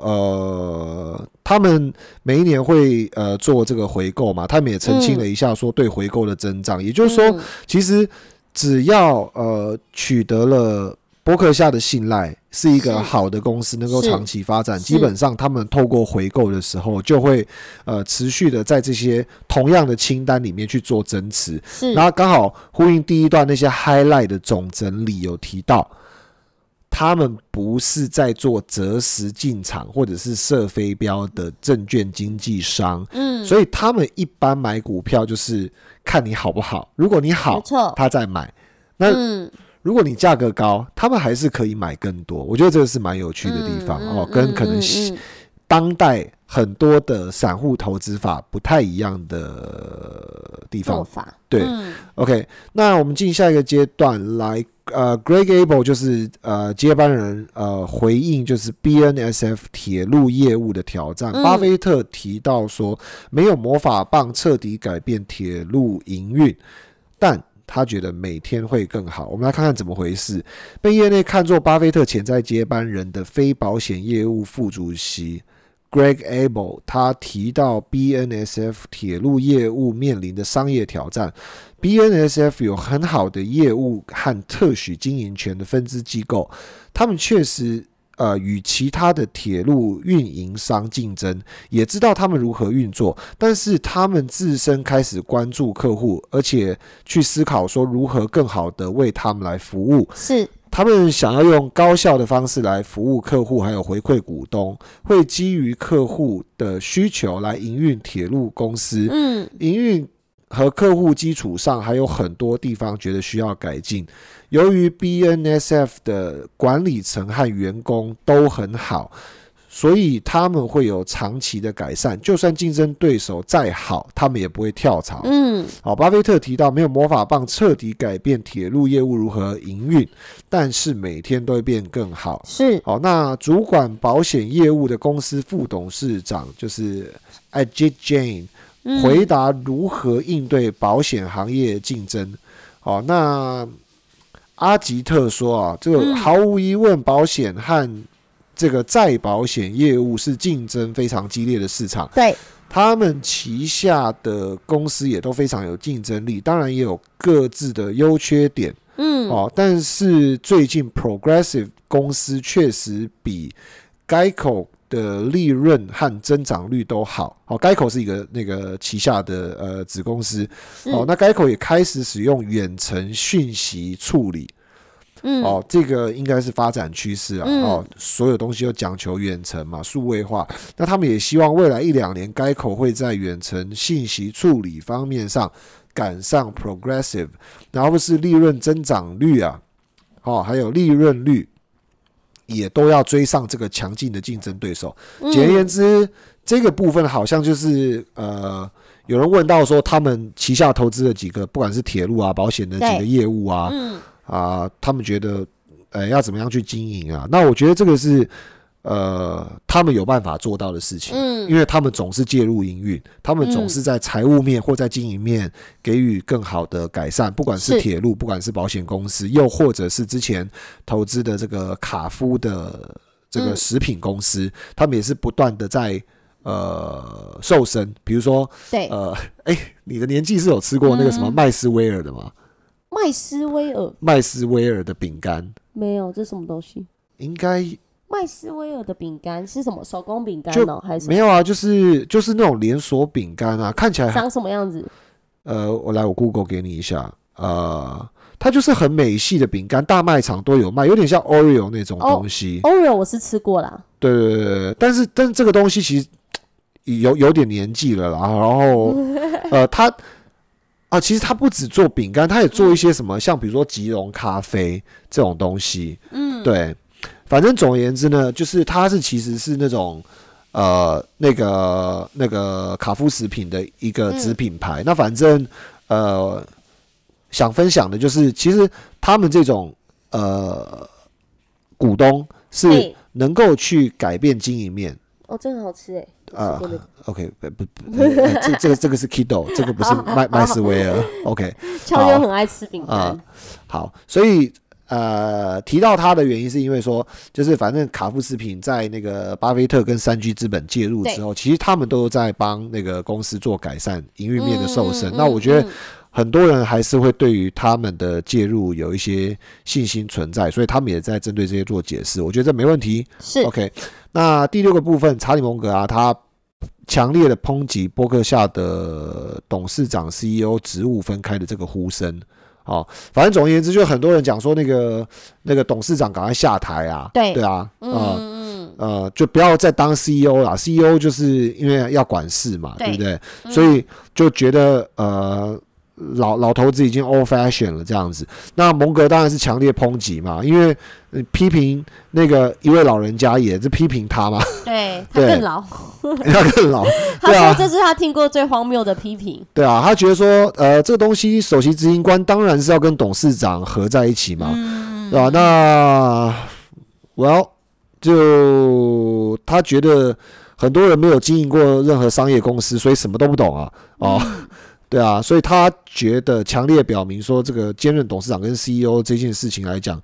[SPEAKER 2] 呃。他们每一年会呃做这个回购嘛？他们也澄清了一下，说对回购的增长，也就是说，其实只要呃取得了博客下的信赖是一个好的公司，能够
[SPEAKER 1] 是
[SPEAKER 2] 长期发展，基本上他们透过回购的时候，就会呃持续的在这些同样的清单里面去做增持。
[SPEAKER 1] 是
[SPEAKER 2] 然后刚好呼应第一段那些 highlight 的总整理有提到，他们不是在做择时进场或者是设飞镖的证券经纪商，
[SPEAKER 1] 嗯，
[SPEAKER 2] 所以他们一般买股票就是看你好不好，如果你好，
[SPEAKER 1] 错，
[SPEAKER 2] 他再买。那
[SPEAKER 1] 嗯，
[SPEAKER 2] 如果你价格高，他们还是可以买更多。我觉得这个是蛮有趣的地方、
[SPEAKER 1] 嗯
[SPEAKER 2] 哦，跟可能当代很多的散户投资法不太一样的地方。
[SPEAKER 1] 做法，
[SPEAKER 2] 对
[SPEAKER 1] 嗯
[SPEAKER 2] OK，那我们进下一个阶段来。呃，Greg Abel 就是呃接班人，呃回应就是 BNSF 铁路业务的挑战。
[SPEAKER 1] 嗯
[SPEAKER 2] 巴菲特提到说，没有魔法棒彻底改变铁路营运，但他觉得每天会更好。我们来看看怎么回事。被业内看作巴菲特潜在接班人的非保险业务副主席 Greg Abel，他提到 BNSF 铁路业务面临的商业挑战。BNSF 有很好的业务和特许经营权的分支机构，他们确实呃与其他的铁路运营商竞争，也知道他们如何运作，但是他们自身开始关注客户，而且去思考说如何更好的为他们来服务。
[SPEAKER 1] 是
[SPEAKER 2] 他们想要用高效的方式来服务客户，还有回馈股东，会基于客户的需求来营运铁路公司。
[SPEAKER 1] 嗯
[SPEAKER 2] 营运和客户基础上还有很多地方觉得需要改进。由于 BNSF 的管理层和员工都很好，所以他们会有长期的改善。就算竞争对手再好，他们也不会跳槽。
[SPEAKER 1] 嗯
[SPEAKER 2] 好，巴菲特提到没有魔法棒彻底改变铁路业务如何营运，但是每天都会变更好。
[SPEAKER 1] 是
[SPEAKER 2] 好，那主管保险业务的公司副董事长就是 Ajit Jain。
[SPEAKER 1] 嗯
[SPEAKER 2] 回答如何应对保险行业竞争。好，那阿吉特说啊，这个
[SPEAKER 1] 嗯
[SPEAKER 2] 毫无疑问，保险和这个再保险业务是竞争非常激烈的市场，
[SPEAKER 1] 对
[SPEAKER 2] 他们旗下的公司也都非常有竞争力，当然也有各自的优缺点
[SPEAKER 1] 嗯
[SPEAKER 2] 哦。但是最近 Progressive 公司确实比 Geico 的利润和增长率都好。哦，Geico 是一个那个旗下的呃子公司。
[SPEAKER 1] 是
[SPEAKER 2] 哦，那 Geico 也开始使用远程讯息处理。
[SPEAKER 1] 嗯
[SPEAKER 2] 哦，这个应该是发展趋势啊。
[SPEAKER 1] 嗯
[SPEAKER 2] 哦，所有东西都讲求远程嘛，数位化。那他们也希望未来一两年，Geico 会在远程信息处理方面上赶上 Progressive，然后是利润增长率啊，哦，还有利润率。也都要追上这个强劲的竞争对手。
[SPEAKER 1] 嗯
[SPEAKER 2] 简而言之，这个部分好像就是呃，有人问到说，他们旗下投资的几个，不管是铁路啊、保险的几个
[SPEAKER 1] 对
[SPEAKER 2] 业务啊，
[SPEAKER 1] 嗯
[SPEAKER 2] 啊、他们觉得呃要怎么样去经营啊？那我觉得这个是呃他们有办法做到的事情。
[SPEAKER 1] 嗯
[SPEAKER 2] 因为他们总是介入营运，他们总是在财务面或在经营面给予更好的改善，不管是
[SPEAKER 1] 是
[SPEAKER 2] 铁路，不管是保险公司，又或者是之前投资的这个卡夫的这个
[SPEAKER 1] 嗯
[SPEAKER 2] 食品公司，他们也是不断的在呃瘦身。比如说，
[SPEAKER 1] 对
[SPEAKER 2] 呃，<laughs> 哎、你的年纪是有吃过那个什么
[SPEAKER 1] 嗯
[SPEAKER 2] 麦斯威尔的吗？
[SPEAKER 1] 麦斯威尔
[SPEAKER 2] 麦斯威尔的饼干
[SPEAKER 1] 没有，这是什么东西？
[SPEAKER 2] 应该
[SPEAKER 1] 麦斯威尔的饼干是什么？手工饼干
[SPEAKER 2] 就
[SPEAKER 1] 哦，还是
[SPEAKER 2] 没有啊，就是就是那种连锁饼干啊，看起来
[SPEAKER 1] 长什么样子？
[SPEAKER 2] 呃，我来我 Google 给你一下，呃，它就是很美系的饼干，大卖场都有卖，有点像 Oreo 那种
[SPEAKER 1] 哦
[SPEAKER 2] 东西。
[SPEAKER 1] Oreo 我是吃过啦，
[SPEAKER 2] 对对对对对，但是但是这个东西其实有有点年纪了啦，然后 <laughs> 呃，它啊，其实他不止做饼干，他也做一些什么，像比如说吉隆咖啡这种东西。
[SPEAKER 1] 嗯，
[SPEAKER 2] 对，反正总而言之呢，就是他是其实是那种呃那个那个卡夫食品的一个子品牌。那反正呃想分享的就是，其实他们这种呃股东是能够去改变经营面。
[SPEAKER 1] 哦，这个好吃哎，
[SPEAKER 2] 啊 OK，不不 <laughs> 这这个这个是 Kido，这个不是麦麦斯威尔。OK，<laughs>
[SPEAKER 1] 乔妞很爱吃饼
[SPEAKER 2] 啊
[SPEAKER 1] 干，
[SPEAKER 2] 好，所以呃，提到他的原因是因为说，就是反正卡夫食品在那个巴菲特跟三居资本介入之后，其实他们都在帮那个公司做改善营运面的瘦身。那我觉得
[SPEAKER 1] 嗯
[SPEAKER 2] 很多人还是会对于他们的介入有一些信心存在，所以他们也在针对这些做解释。我觉得这没问题。
[SPEAKER 1] 是
[SPEAKER 2] OK，那第六个部分，查理蒙格啊，他强烈的抨击波克夏的董事长、CEO 职务分开的这个呼声。哦，反正总而言之，就很多人讲说那个那个董事长赶快下台啊，
[SPEAKER 1] 对
[SPEAKER 2] 对啊，
[SPEAKER 1] 嗯
[SPEAKER 2] 呃就不要再当 CEO 啦，CEO 就是因为要管事嘛，
[SPEAKER 1] 对
[SPEAKER 2] 对不对？
[SPEAKER 1] 嗯，
[SPEAKER 2] 所以就觉得呃老老头子已经 old fashion 了这样子。那蒙格当然是强烈抨击嘛，因为、呃批评那个一位老人家也是批评他嘛，<laughs>
[SPEAKER 1] 对 <laughs> <laughs> 他更老，
[SPEAKER 2] 他更老，
[SPEAKER 1] 他说这是他听过最荒谬的批评。
[SPEAKER 2] 对啊，他觉得说呃这个东西首席执行官当然是要跟董事长合在一起嘛，
[SPEAKER 1] 嗯，
[SPEAKER 2] 对吧、那 well 就他觉得很多人没有经营过任何商业公司，所以什么都不懂啊，哦。对啊，所以他觉得强烈表明说，这个兼任董事长跟 CEO 这件事情来讲，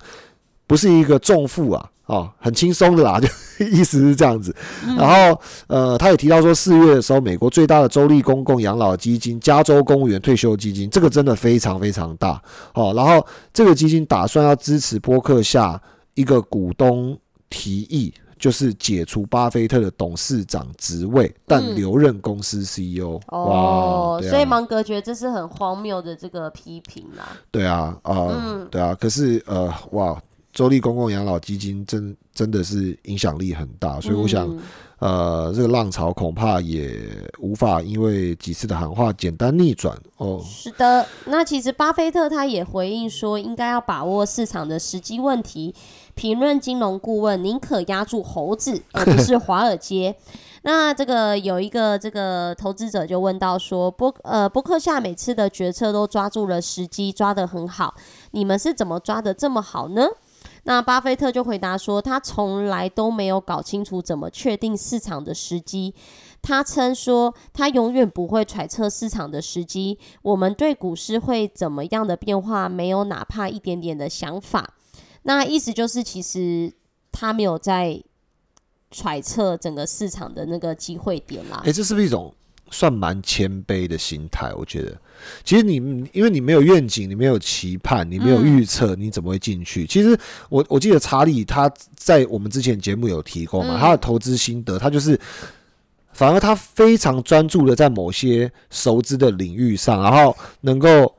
[SPEAKER 2] 不是一个重负啊，哦，很轻松的啦，<laughs> 就意思是这样子。然后呃，他也提到说，四月的时候，美国最大的州立公共养老基金——加州公务员退休基金，这个真的非常非常大哦。然后这个基金打算要支持波克夏一个股东提议。就是解除巴菲特的董事长职位，但
[SPEAKER 1] 嗯
[SPEAKER 2] 留任公司 CEO。
[SPEAKER 1] 哦所以芒格觉得这是很荒谬的这个批评啦。
[SPEAKER 2] 对啊，呃，
[SPEAKER 1] 嗯
[SPEAKER 2] 对啊，可是呃，哇，州立公共养老基金真真的是影响力很大，所以我想，
[SPEAKER 1] 嗯
[SPEAKER 2] 呃，这个浪潮恐怕也无法因为几次的喊话简单逆转哦。
[SPEAKER 1] 是的，那其实巴菲特他也回应说，应该要把握市场的时机问题。评论金融顾问宁可压住猴子，而不是华尔街。<laughs> 那这个有一个这个投资者就问到说，波呃波克夏每次的决策都抓住了时机，抓得很好，你们是怎么抓得这么好呢？那巴菲特就回答说，他从来都没有搞清楚怎么确定市场的时机。他称说，他永远不会揣测市场的时机。我们对股市会怎么样的变化，没有哪怕一点点的想法。那意思就是，其实他没有在揣测整个市场的那个机会点啦
[SPEAKER 2] 哎、。这是不是一种算蛮谦卑的心态？我觉得，其实你因为你没有愿景，你没有期盼，你没有预测，你怎么会进去？其实我我记得查理他在我们之前节目有提过嘛，
[SPEAKER 1] 嗯
[SPEAKER 2] 他的投资心得，他就是。反而他非常专注的在某些熟知的领域上，然后能够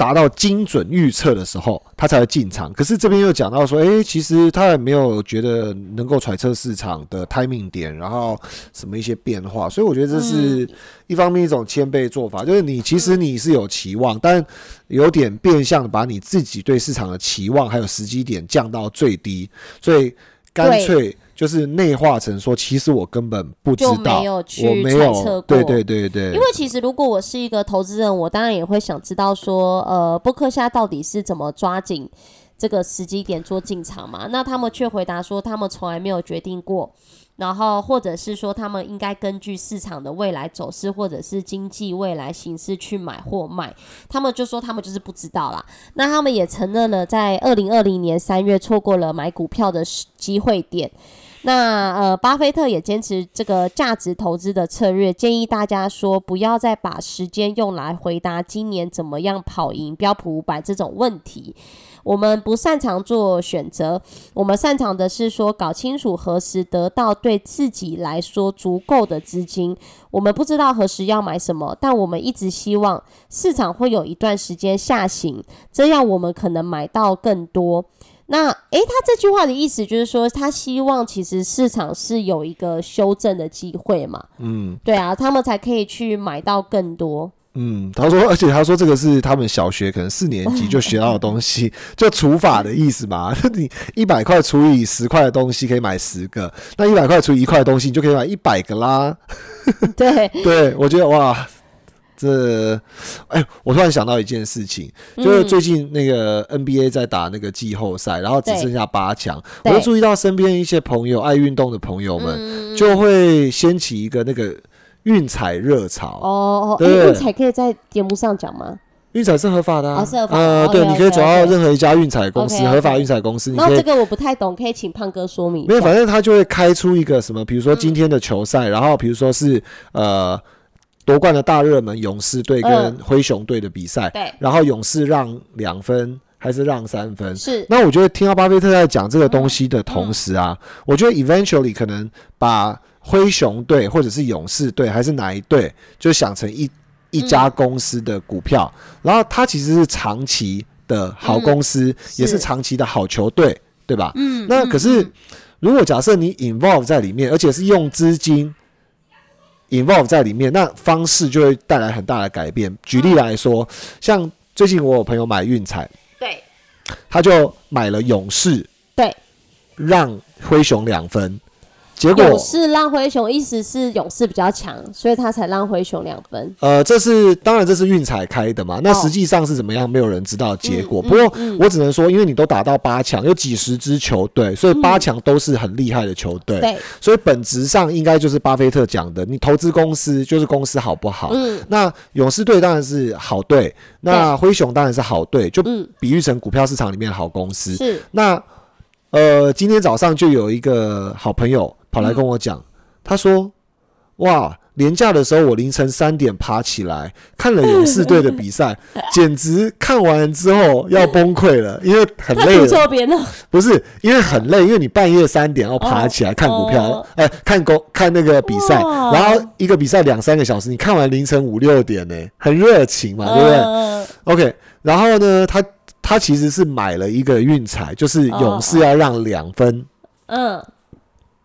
[SPEAKER 2] 达到精准预测的时候，他才会进场。可是这边又讲到说，诶，其实他也没有觉得能够揣测市场的 timing 点，然后什么一些变化，所以我觉得这是一方面一种谦卑做法，就是你其实你是有期望，但有点变相的把你自己对市场的期望还有时机点降到最低，所以干脆就是内化成说，其实我根本不知
[SPEAKER 1] 就
[SPEAKER 2] 道，
[SPEAKER 1] 没有去
[SPEAKER 2] 我没
[SPEAKER 1] 揣测过
[SPEAKER 2] 有，对对对对，
[SPEAKER 1] 因为其实如果我是一个投资人，我当然也会想知道说，呃，波克夏到底是怎么抓紧这个时机点做进场嘛？那他们却回答说，他们从来没有决定过。然后，或者是说，他们应该根据市场的未来走势，或者是经济未来形势去买或卖。他们就说，他们就是不知道啦。那他们也承认了，在二零二零年三月错过了买股票的机会点。那呃，巴菲特也坚持这个价值投资的策略，建议大家说不要再把时间用来回答今年怎么样跑赢标普五百这种问题。我们不擅长做选择，我们擅长的是说搞清楚何时得到对自己来说足够的资金。我们不知道何时要买什么，但我们一直希望市场会有一段时间下行，这样我们可能买到更多。那诶，他这句话的意思就是说，他希望其实市场是有一个修正的机会嘛，
[SPEAKER 2] 嗯
[SPEAKER 1] 对啊，他们才可以去买到更多。
[SPEAKER 2] 嗯，他说，而且他说这个是他们小学可能四年级就学到的东西，<laughs> 就除法的意思嘛。<laughs> 你一百块除以十块的东西可以买十个，那一百块除以一块的东西，你就可以买一百个啦。<laughs>
[SPEAKER 1] 对，
[SPEAKER 2] 对，我觉得哇，这，哎，我突然想到一件事情，就是
[SPEAKER 1] 嗯
[SPEAKER 2] 最近那个 NBA 在打那个季后赛，然后只剩下八强，我
[SPEAKER 1] 对
[SPEAKER 2] 就注意到身边一些朋友，爱运动的朋友们，
[SPEAKER 1] 嗯，
[SPEAKER 2] 就会掀起一个那个运彩热潮。
[SPEAKER 1] 哦，
[SPEAKER 2] 对
[SPEAKER 1] 诶运彩可以在节目上讲吗？
[SPEAKER 2] 运彩是合法的、
[SPEAKER 1] 是合法的
[SPEAKER 2] 呃，对，你可以走到任何一家运彩公司合法运彩公司，你可以。
[SPEAKER 1] 然后这个我不太懂，可以请胖哥说明
[SPEAKER 2] 没有，反正他就会开出一个什么，比如说今天的球
[SPEAKER 1] 嗯
[SPEAKER 2] 赛，然后比如说是呃夺冠的大热门勇士队跟
[SPEAKER 1] 嗯。
[SPEAKER 2] 灰熊队的比赛，
[SPEAKER 1] 对，
[SPEAKER 2] 然后勇士让两分还是让三分？
[SPEAKER 1] 是，
[SPEAKER 2] 那我觉得听到巴菲特在讲这个东西的同时啊，我觉得 eventually 可能把灰熊队或者是勇士队还是哪一队，就想成一一家公司的股票，然后它其实是长期的好公司，也是
[SPEAKER 1] 是
[SPEAKER 2] 长期的好球队，对吧？
[SPEAKER 1] 嗯，嗯
[SPEAKER 2] 那可是
[SPEAKER 1] 嗯。
[SPEAKER 2] 如果假设你 involve 在里面，而且是用资金 involve 在里面，那方式就会带来很大的改变。举例来说，像最近我有朋友买运彩，
[SPEAKER 1] 对。
[SPEAKER 2] 他就买了勇士，
[SPEAKER 1] 对，
[SPEAKER 2] 让灰熊两分，结果
[SPEAKER 1] 勇士让灰熊，意思是勇士比较强，所以他才让灰熊两分。
[SPEAKER 2] 呃，这是当然这是运彩开的嘛，那
[SPEAKER 1] 哦
[SPEAKER 2] 实际上是怎么样，没有人知道结果。
[SPEAKER 1] 嗯
[SPEAKER 2] 不过我只能说，因为你都打到八强，有几十支球队，所以八强都是很厉害的球队。
[SPEAKER 1] 对，
[SPEAKER 2] 所以本质上应该就是巴菲特讲的，你投资公司就是公司好不好？
[SPEAKER 1] 嗯
[SPEAKER 2] 那勇士队当然是好队，那灰熊当然是好队，就
[SPEAKER 1] 嗯，
[SPEAKER 2] 比喻成股票市场里面的好公司。
[SPEAKER 1] 是，
[SPEAKER 2] 那呃，今天早上就有一个好朋友跑来跟我讲，他说：“哇，廉假的时候我凌晨三点爬起来看了勇士队的比赛，简直看完之后要崩溃了，因为很累了。
[SPEAKER 1] 错边了。
[SPEAKER 2] 不是因为很累，因为你半夜三点要爬起来看股票看公看那个比赛，然后一个比赛两三个小时，你看完凌晨五六点呢，很热情嘛，对不对？
[SPEAKER 1] 嗯
[SPEAKER 2] OK，然后呢，他他其实是买了一个运彩，就是勇士要让两分。
[SPEAKER 1] 嗯，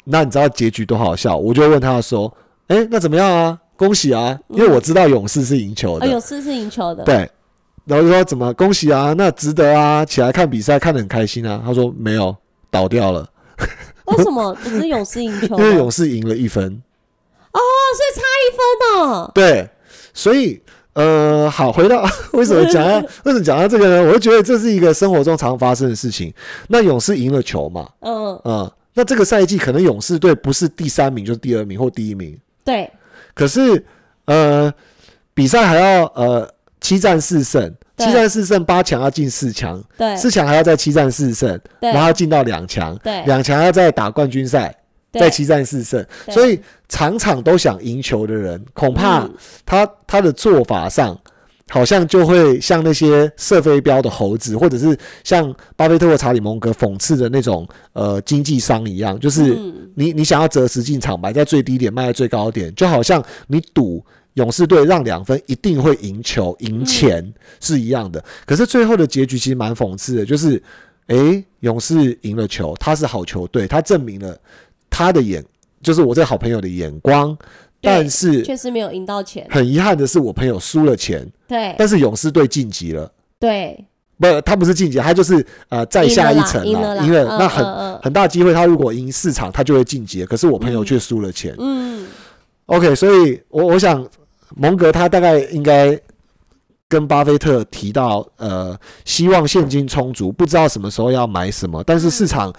[SPEAKER 2] 那你知道结局多好笑？我就问他说：“哎、那怎么样啊？恭喜啊！因为我知道勇士是赢球的，
[SPEAKER 1] 啊，勇士是赢球的。
[SPEAKER 2] 对。然后就说怎么恭喜啊？那值得啊！起来看比赛看得很开心啊。他说没有，倒掉了，<laughs>
[SPEAKER 1] 为什么不是勇士赢球
[SPEAKER 2] 因？为勇士赢了一分。
[SPEAKER 1] 哦，所以差一分哦。
[SPEAKER 2] 对，所以呃，好，回到 <laughs> 为什么讲到 <laughs> 为什么讲到这个呢？我就觉得这是一个生活中常发生的事情。那勇士赢了球嘛，
[SPEAKER 1] 嗯，
[SPEAKER 2] 嗯，那这个赛季可能勇士队不是第三名就是第二名或第一名，
[SPEAKER 1] 对，
[SPEAKER 2] 可是呃，比赛还要呃七战四胜，七战四胜八强要进四强，
[SPEAKER 1] 对，
[SPEAKER 2] 四强还要再七战四胜，
[SPEAKER 1] 对。
[SPEAKER 2] 然后要进到两强，
[SPEAKER 1] 对。
[SPEAKER 2] 两强要再打冠军赛，
[SPEAKER 1] 对。
[SPEAKER 2] 再七战四胜，所以场场都想赢球的人，恐怕
[SPEAKER 1] 嗯。
[SPEAKER 2] 他他的做法上。好像就会像那些射飞镖的猴子，或者是像巴菲特或查理蒙格讽刺的那种呃经济商一样，就是
[SPEAKER 1] 嗯
[SPEAKER 2] 你你想要择时进场，买在最低点，卖在最高点，就好像你赌勇士队让两分一定会赢球、赢钱是一样的。可是最后的结局其实蛮讽刺的，就是诶，勇士赢了球，他是好球队，他证明了他的眼，就是我这个好朋友的眼光。
[SPEAKER 1] 对
[SPEAKER 2] 但是
[SPEAKER 1] 确实没有赢到钱。
[SPEAKER 2] 很遗憾的是，我朋友输了钱，
[SPEAKER 1] 对
[SPEAKER 2] 但是勇士队晋级了。
[SPEAKER 1] 对，
[SPEAKER 2] 不，他不是晋级，他就是呃再下一层
[SPEAKER 1] 赢了啦
[SPEAKER 2] 因为
[SPEAKER 1] 赢了嗯
[SPEAKER 2] 那很、很大机会，他如果赢四场，他就会晋级了。可是我朋友却输了钱。
[SPEAKER 1] 嗯
[SPEAKER 2] ，OK，所以我我想蒙格他大概应该跟巴菲特提到，呃，希望现金充足，不知道什么时候要买什么，但是市场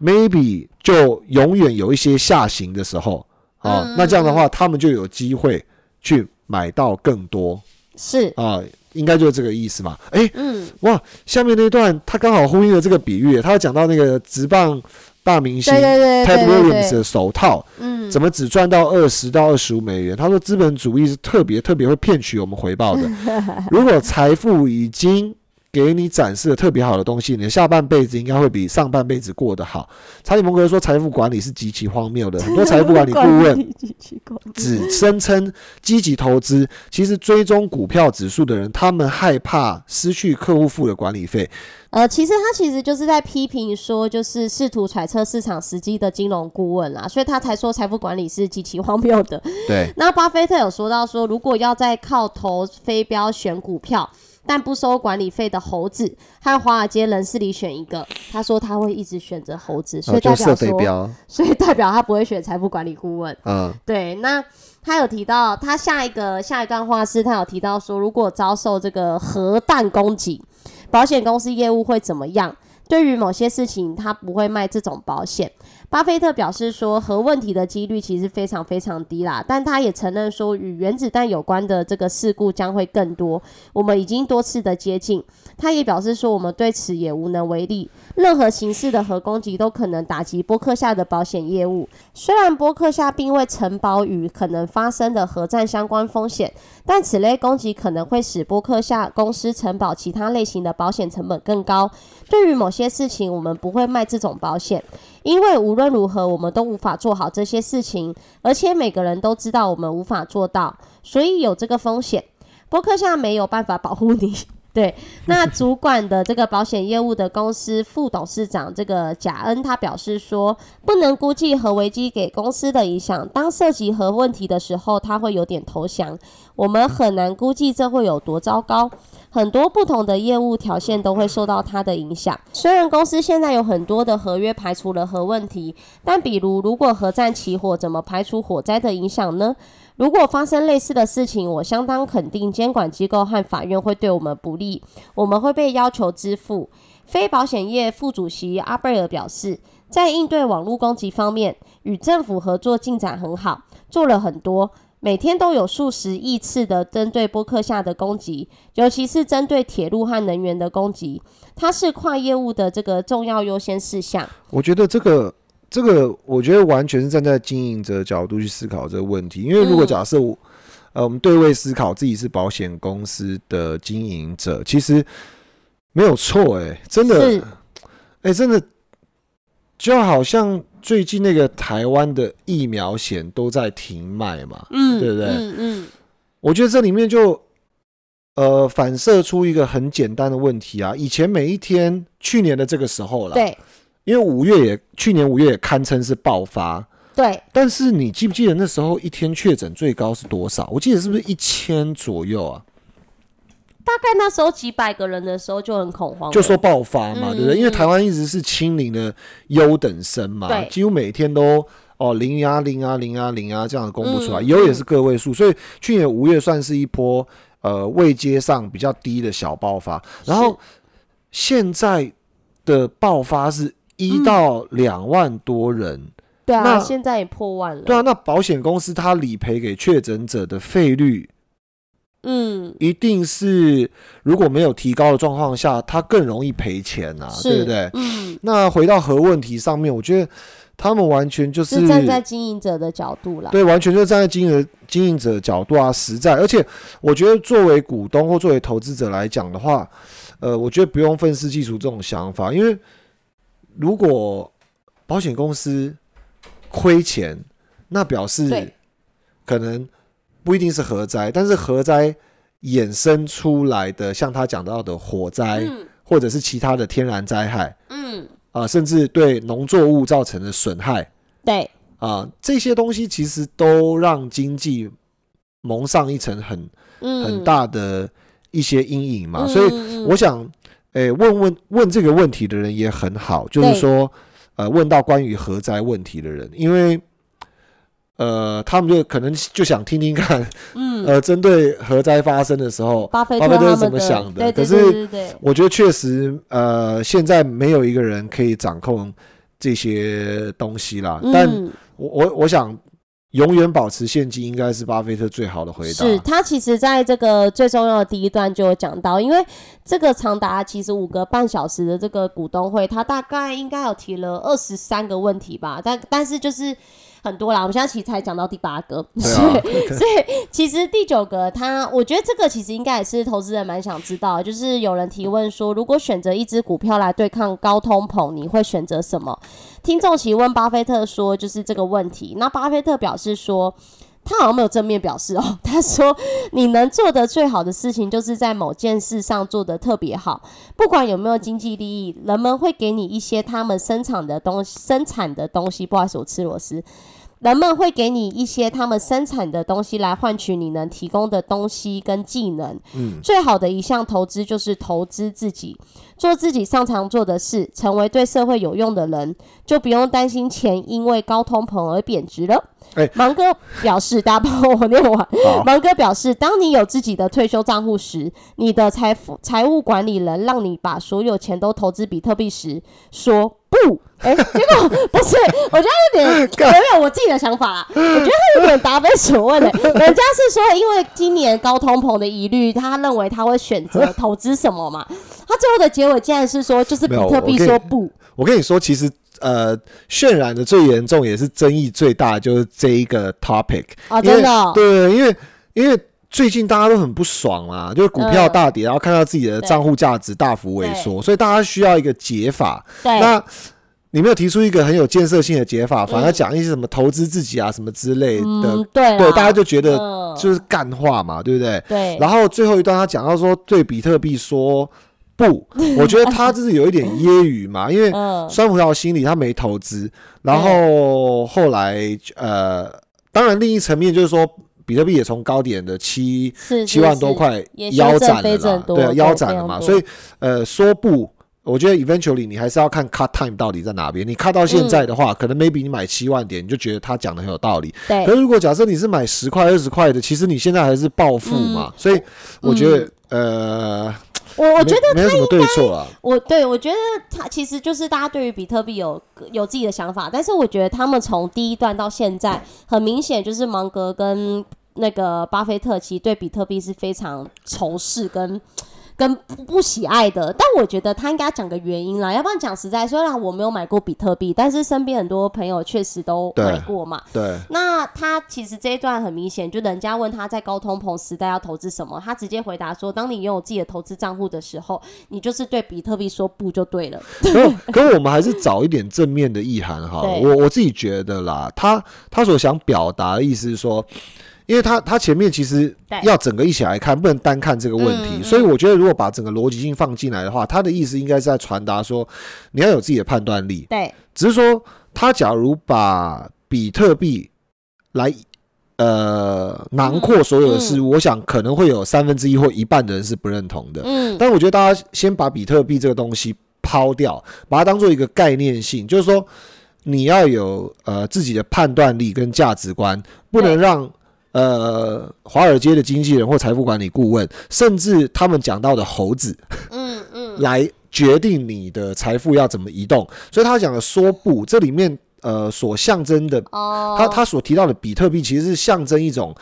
[SPEAKER 2] maybe 就永远有一些下行的时候啊，
[SPEAKER 1] 嗯
[SPEAKER 2] 那这样的话，他们就有机会去买到更多
[SPEAKER 1] 是，
[SPEAKER 2] 啊，应该就是这个意思嘛。诶，
[SPEAKER 1] 嗯，
[SPEAKER 2] 哇，下面那段他刚好呼应了这个比喻，他讲到那个职棒大明星 Ted Williams 的手套。
[SPEAKER 1] 嗯，
[SPEAKER 2] 怎么只赚到二十到二十五美元？他说资本主义是特别特别会骗取我们回报的。<laughs> 如果财富已经给你展示了特别好的东西，你的下半辈子应该会比上半辈子过得好。查理蒙格说，财富管理是极其荒谬的，很多 <laughs> 财富管理顾问只声称积极投资，其实追踪股票指数的人，他们害怕失去客户付的管理费。
[SPEAKER 1] 呃，其实他其实就是在批评说，就是试图揣测市场时机的金融顾问啦，所以他才说财富管理是极其荒谬的。
[SPEAKER 2] 对，
[SPEAKER 1] 那巴菲特有说到说，如果要再靠投飞镖选股票，但不收管理费的猴子和华尔街人士里选一个，他说他会一直选择猴子，所以代表说，<laughs> 所以代表他不会选财富管理顾问。
[SPEAKER 2] 嗯，
[SPEAKER 1] 对，那他有提到，他下一个下一段话是，他有提到说，如果遭受这个核弹攻击，保险公司业务会怎么样？对于某些事情，他不会卖这种保险。巴菲特表示说，核问题的几率其实非常非常低啦，但他也承认说，与原子弹有关的这个事故将会更多。我们已经多次的接近。他也表示说，我们对此也无能为力。任何形式的核攻击都可能打击波克夏的保险业务。虽然波克夏并未承保与可能发生的核战相关风险，但此类攻击可能会使波克夏公司承保其他类型的保险成本更高。对于某些事情，我们不会卖这种保险。因为无论如何，我们都无法做好这些事情，而且每个人都知道我们无法做到，所以有这个风险。伯克夏没有办法保护你。<laughs> 对，那主管的这个保险业务的公司副董事长这个贾恩，他表示说，不能估计核危机给公司的影响。当涉及核问题的时候，他会有点投降。我们很难估计这会有多糟糕。很多不同的业务条线都会受到它的影响。虽然公司现在有很多的合约排除了核问题，但比如如果核战起火，怎么排除火灾的影响呢？如果发生类似的事情，我相当肯定监管机构和法院会对我们不利，我们会被要求支付。非保险业副主席阿贝尔表示，在应对网络攻击方面，与政府合作进展很好，做了很多。每天都有数十亿次的针对波克夏的攻击，尤其是针对铁路和能源的攻击，它是跨业务的这个重要优先事项。
[SPEAKER 2] 我觉得这个这个，我觉得完全是站在经营者角度去思考这个问题。因为如果假设我，呃，我们对位思考自己是保险公司的经营者，其实没有错，哎，真的，哎，真的，就好像。最近那个台湾的疫苗险都在停卖嘛，嗯，对不对？嗯嗯，我觉得这里面就呃反射出一个很简单的问题啊。以前每一天，去年的这个时候了，
[SPEAKER 1] 对，
[SPEAKER 2] 因为五月也去年五月也堪称是爆发，
[SPEAKER 1] 对。
[SPEAKER 2] 但是你记不记得那时候一天确诊最高是多少？我记得是不是一千左右啊？
[SPEAKER 1] 大概那时候几百个人的时候就很恐慌，
[SPEAKER 2] 就说爆发嘛，对不对？因为台湾一直是清零的优等生嘛，几乎每天都哦零啊零啊零啊零啊这样公布出来，有也是个位数，所以去年五月算是一波呃未接上比较低的小爆发，然后现在的爆发是一到两万多人，
[SPEAKER 1] 对啊，现在也破万了，
[SPEAKER 2] 对啊，那保险公司它理赔给确诊者的费率。嗯，一定是如果没有提高的状况下，他更容易赔钱呐，对不对？嗯，那回到核问题上面，我觉得他们完全就是
[SPEAKER 1] 站在经营者的角度了，
[SPEAKER 2] 对，完全就是站在经营经营者角度啊，实在。而且我觉得作为股东或作为投资者来讲的话，呃，我觉得不用愤世嫉俗这种想法，因为如果保险公司亏钱，那表示可能。不一定是核灾，但是核灾衍生出来的，像他讲到的火灾，或者是其他的天然灾害，嗯，啊，甚至对农作物造成的损害，
[SPEAKER 1] 对，
[SPEAKER 2] 啊，这些东西其实都让经济蒙上一层很很大的一些阴影嘛。所以我想，诶，问问问这个问题的人也很好，就是说，呃，问到关于核灾问题的人，因为。呃，他们就可能就想听听看，嗯，<laughs> 呃，针对核灾发生的时候，
[SPEAKER 1] 巴菲特
[SPEAKER 2] 是怎么想的？可是，我觉得确实，呃，现在没有一个人可以掌控这些东西啦。但我我我想，永远保持现金应该是巴菲特最好的回答。
[SPEAKER 1] 是他其实在这个最重要的第一段就有讲到，因为这个长达其实五个半小时的这个股东会，他大概应该有提了二十三个问题吧，但但是就是。很多啦，我们现在其实才讲到第八个，所以所以其实第九个，他我觉得这个其实应该也是投资人蛮想知道，就是有人提问说，如果选择一只股票来对抗高通膨，你会选择什么？听众提问巴菲特说，就是这个问题。那巴菲特表示说，他好像没有正面表示哦，他说你能做的最好的事情，就是在某件事上做的特别好，不管有没有经济利益，人们会给你一些他们生产的东西，生产的东西。不好意思，我吃螺丝。人们会给你一些他们生产的东西来换取你能提供的东西跟技能。嗯，最好的一项投资就是投资自己。做自己擅长做的事，成为对社会有用的人，就不用担心钱因为高通膨而贬值了。
[SPEAKER 2] 哎
[SPEAKER 1] 芒哥表示，大家帮我念完。芒哥表示，当你有自己的退休账户时，你的财富财务管理人让你把所有钱都投资比特币时，说不。哎、结果 <laughs> 不是，我觉得有点
[SPEAKER 2] 干
[SPEAKER 1] 我有我自己的想法啦。我觉得他有点答非所问的、人家是说，因为今年高通膨的疑虑，他认为他会选择投资什么嘛？他最后的结尾竟然是说，就是比特币说不。
[SPEAKER 2] 我跟你说，其实呃，渲染的最严重也是争议最大的就是这一个 topic，
[SPEAKER 1] 哦，
[SPEAKER 2] 因为
[SPEAKER 1] 真的哦、
[SPEAKER 2] 对，因为因为最近大家都很不爽嘛，就是股票
[SPEAKER 1] 嗯
[SPEAKER 2] 大跌，然后看到自己的
[SPEAKER 1] 对
[SPEAKER 2] 账户价值大幅萎缩，所以大家需要一个解法。
[SPEAKER 1] 对，
[SPEAKER 2] 那你没有提出一个很有建设性的解法，反而讲一些什么投资自己啊什么之类的，
[SPEAKER 1] 嗯，对啦，
[SPEAKER 2] 对，大家就觉得
[SPEAKER 1] 嗯。
[SPEAKER 2] 就是干话嘛，对不对？
[SPEAKER 1] 对，
[SPEAKER 2] 然后最后一段他讲到说对比特币说不，<laughs> 我觉得他就是有一点揶揄嘛，因为
[SPEAKER 1] 嗯，
[SPEAKER 2] 酸葡萄心理他没投资，然后后来呃，当然另一层面就是说，比特币也从高点的七七万多，块腰斩了对啊，腰斩了嘛，所以呃说不。我觉得 eventually 你还是要看 cut time 到底在哪边。你 cut 到现在的话，可能 maybe 你买七万点，你就觉得他讲的很有道理。
[SPEAKER 1] 是对
[SPEAKER 2] 可是如果假设你是买十块、二十块的，其实你现在还是暴富嘛。所以我觉得，呃，
[SPEAKER 1] 我嗯我觉得
[SPEAKER 2] 没没有什么对错啊。
[SPEAKER 1] 我对我觉得他其实就是大家对于比特币有有自己的想法，但是我觉得他们从第一段到现在，很明显就是芒格跟那个巴菲特其实对比特币是非常仇视跟。跟不不喜爱的，但我觉得他应该讲个原因啦，要不然讲实在，虽然我没有买过比特币，但是身边很多朋友确实都买过嘛。
[SPEAKER 2] 对，
[SPEAKER 1] 那他其实这一段很明显，就人家问他在高通膨时代要投资什么，他直接回答说：当你拥有自己的投资账户的时候，你就是对比特币说不就对了。
[SPEAKER 2] 可可我们还是找一点正面的意涵哈。<laughs>
[SPEAKER 1] 对
[SPEAKER 2] 我我自己觉得啦，他他所想表达的意思是说，因为他他前面其实要整个一起来看，不能单看这个问题，所以我觉得如果把整个逻辑性放进来的话，他的意思应该是在传达说，你要有自己的判断力。
[SPEAKER 1] 对，
[SPEAKER 2] 只是说，他假如把比特币来呃囊括所有的事物，我想可能会有三分之一或一半的人是不认同的。
[SPEAKER 1] 嗯，
[SPEAKER 2] 但我觉得大家先把比特币这个东西抛掉，把它当做一个概念性，就是说你要有呃自己的判断力跟价值观，不能
[SPEAKER 1] 对。
[SPEAKER 2] 让呃华尔街的经纪人或财富管理顾问，甚至他们讲到的猴子
[SPEAKER 1] 嗯嗯，
[SPEAKER 2] 来决定你的财富要怎么移动。所以他讲的说不，这里面呃所象征的
[SPEAKER 1] 哦，
[SPEAKER 2] 他他所提到的比特币其实是象征一种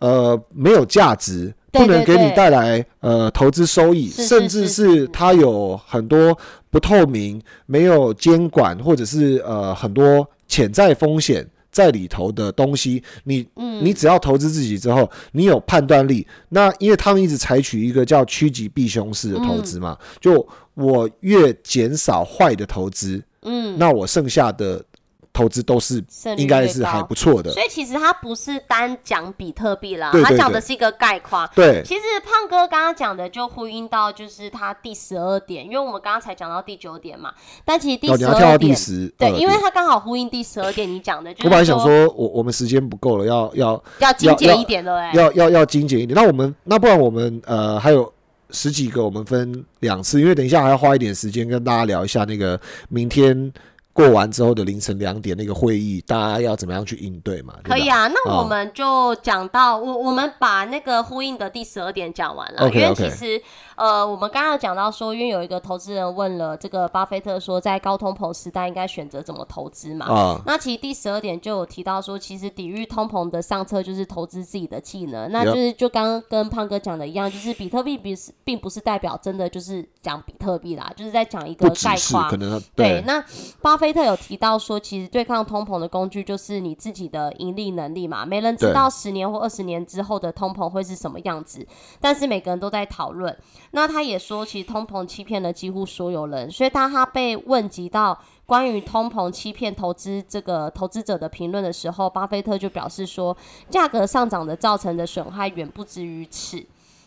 [SPEAKER 2] 呃没有价值，不能给你带来呃投资收益，
[SPEAKER 1] 是是
[SPEAKER 2] 甚至
[SPEAKER 1] 是
[SPEAKER 2] 它有很多不透明、没有监管，或者是呃很多潜在风险。在里头的东西，你
[SPEAKER 1] 嗯
[SPEAKER 2] 你只要投资自己之后，你有判断力。那因为他们一直采取一个叫趋吉避凶式的投资嘛，就我越减少坏的投资，
[SPEAKER 1] 嗯，
[SPEAKER 2] 那我剩下的投资都是应该是还不错的。
[SPEAKER 1] 所以其实他不是单讲比特币啦，他讲的是一个概况。
[SPEAKER 2] 对，
[SPEAKER 1] 其实胖哥刚刚讲的就呼应到就是他第十二点，因为我们刚刚才讲到第九点嘛，但其实第
[SPEAKER 2] 哦，你
[SPEAKER 1] 十
[SPEAKER 2] 要跳到第
[SPEAKER 1] 二点，
[SPEAKER 2] 十，
[SPEAKER 1] 对，因为
[SPEAKER 2] 呃
[SPEAKER 1] 他刚好呼应第十二点你讲的，就是
[SPEAKER 2] 我本来想说，我我们时间不够了，要要
[SPEAKER 1] 要精简一点，对不对？
[SPEAKER 2] 要要要精简一点。那我们那不然我们呃还有十几个，我们分两次，因为等一下还要花一点时间跟大家聊一下那个明天过完之后的凌晨两点那个会议，大家要怎么样去应对嘛？
[SPEAKER 1] 可以。啊，那
[SPEAKER 2] 哦
[SPEAKER 1] 我们就讲到我我们把那个呼应的第十二点讲完了因为其实呃，我们刚刚讲到说，因为有一个投资人问了这个巴菲特说，在高通膨时代应该选择怎么投资嘛？
[SPEAKER 2] 啊，
[SPEAKER 1] 那其实第十二点就有提到说，其实抵御通膨的上策就是投资自己的技能。那就是就刚刚跟胖哥讲的一样，就是比特币并是并不是代表真的就是讲比特币啦，就是在讲一个概况
[SPEAKER 2] 可。能
[SPEAKER 1] 对，那巴菲特有提到说，其实对抗通膨的工具就是你自己的盈利能力嘛。没人知道十年或二十年之后的通膨会是什么样子，但是每个人都在讨论。那他也说，其实通膨欺骗了几乎所有人，所以当他被问及到关于通膨欺骗投资这个投资者的评论的时候，巴菲特就表示说，价格上涨的造成的损害远不止于此。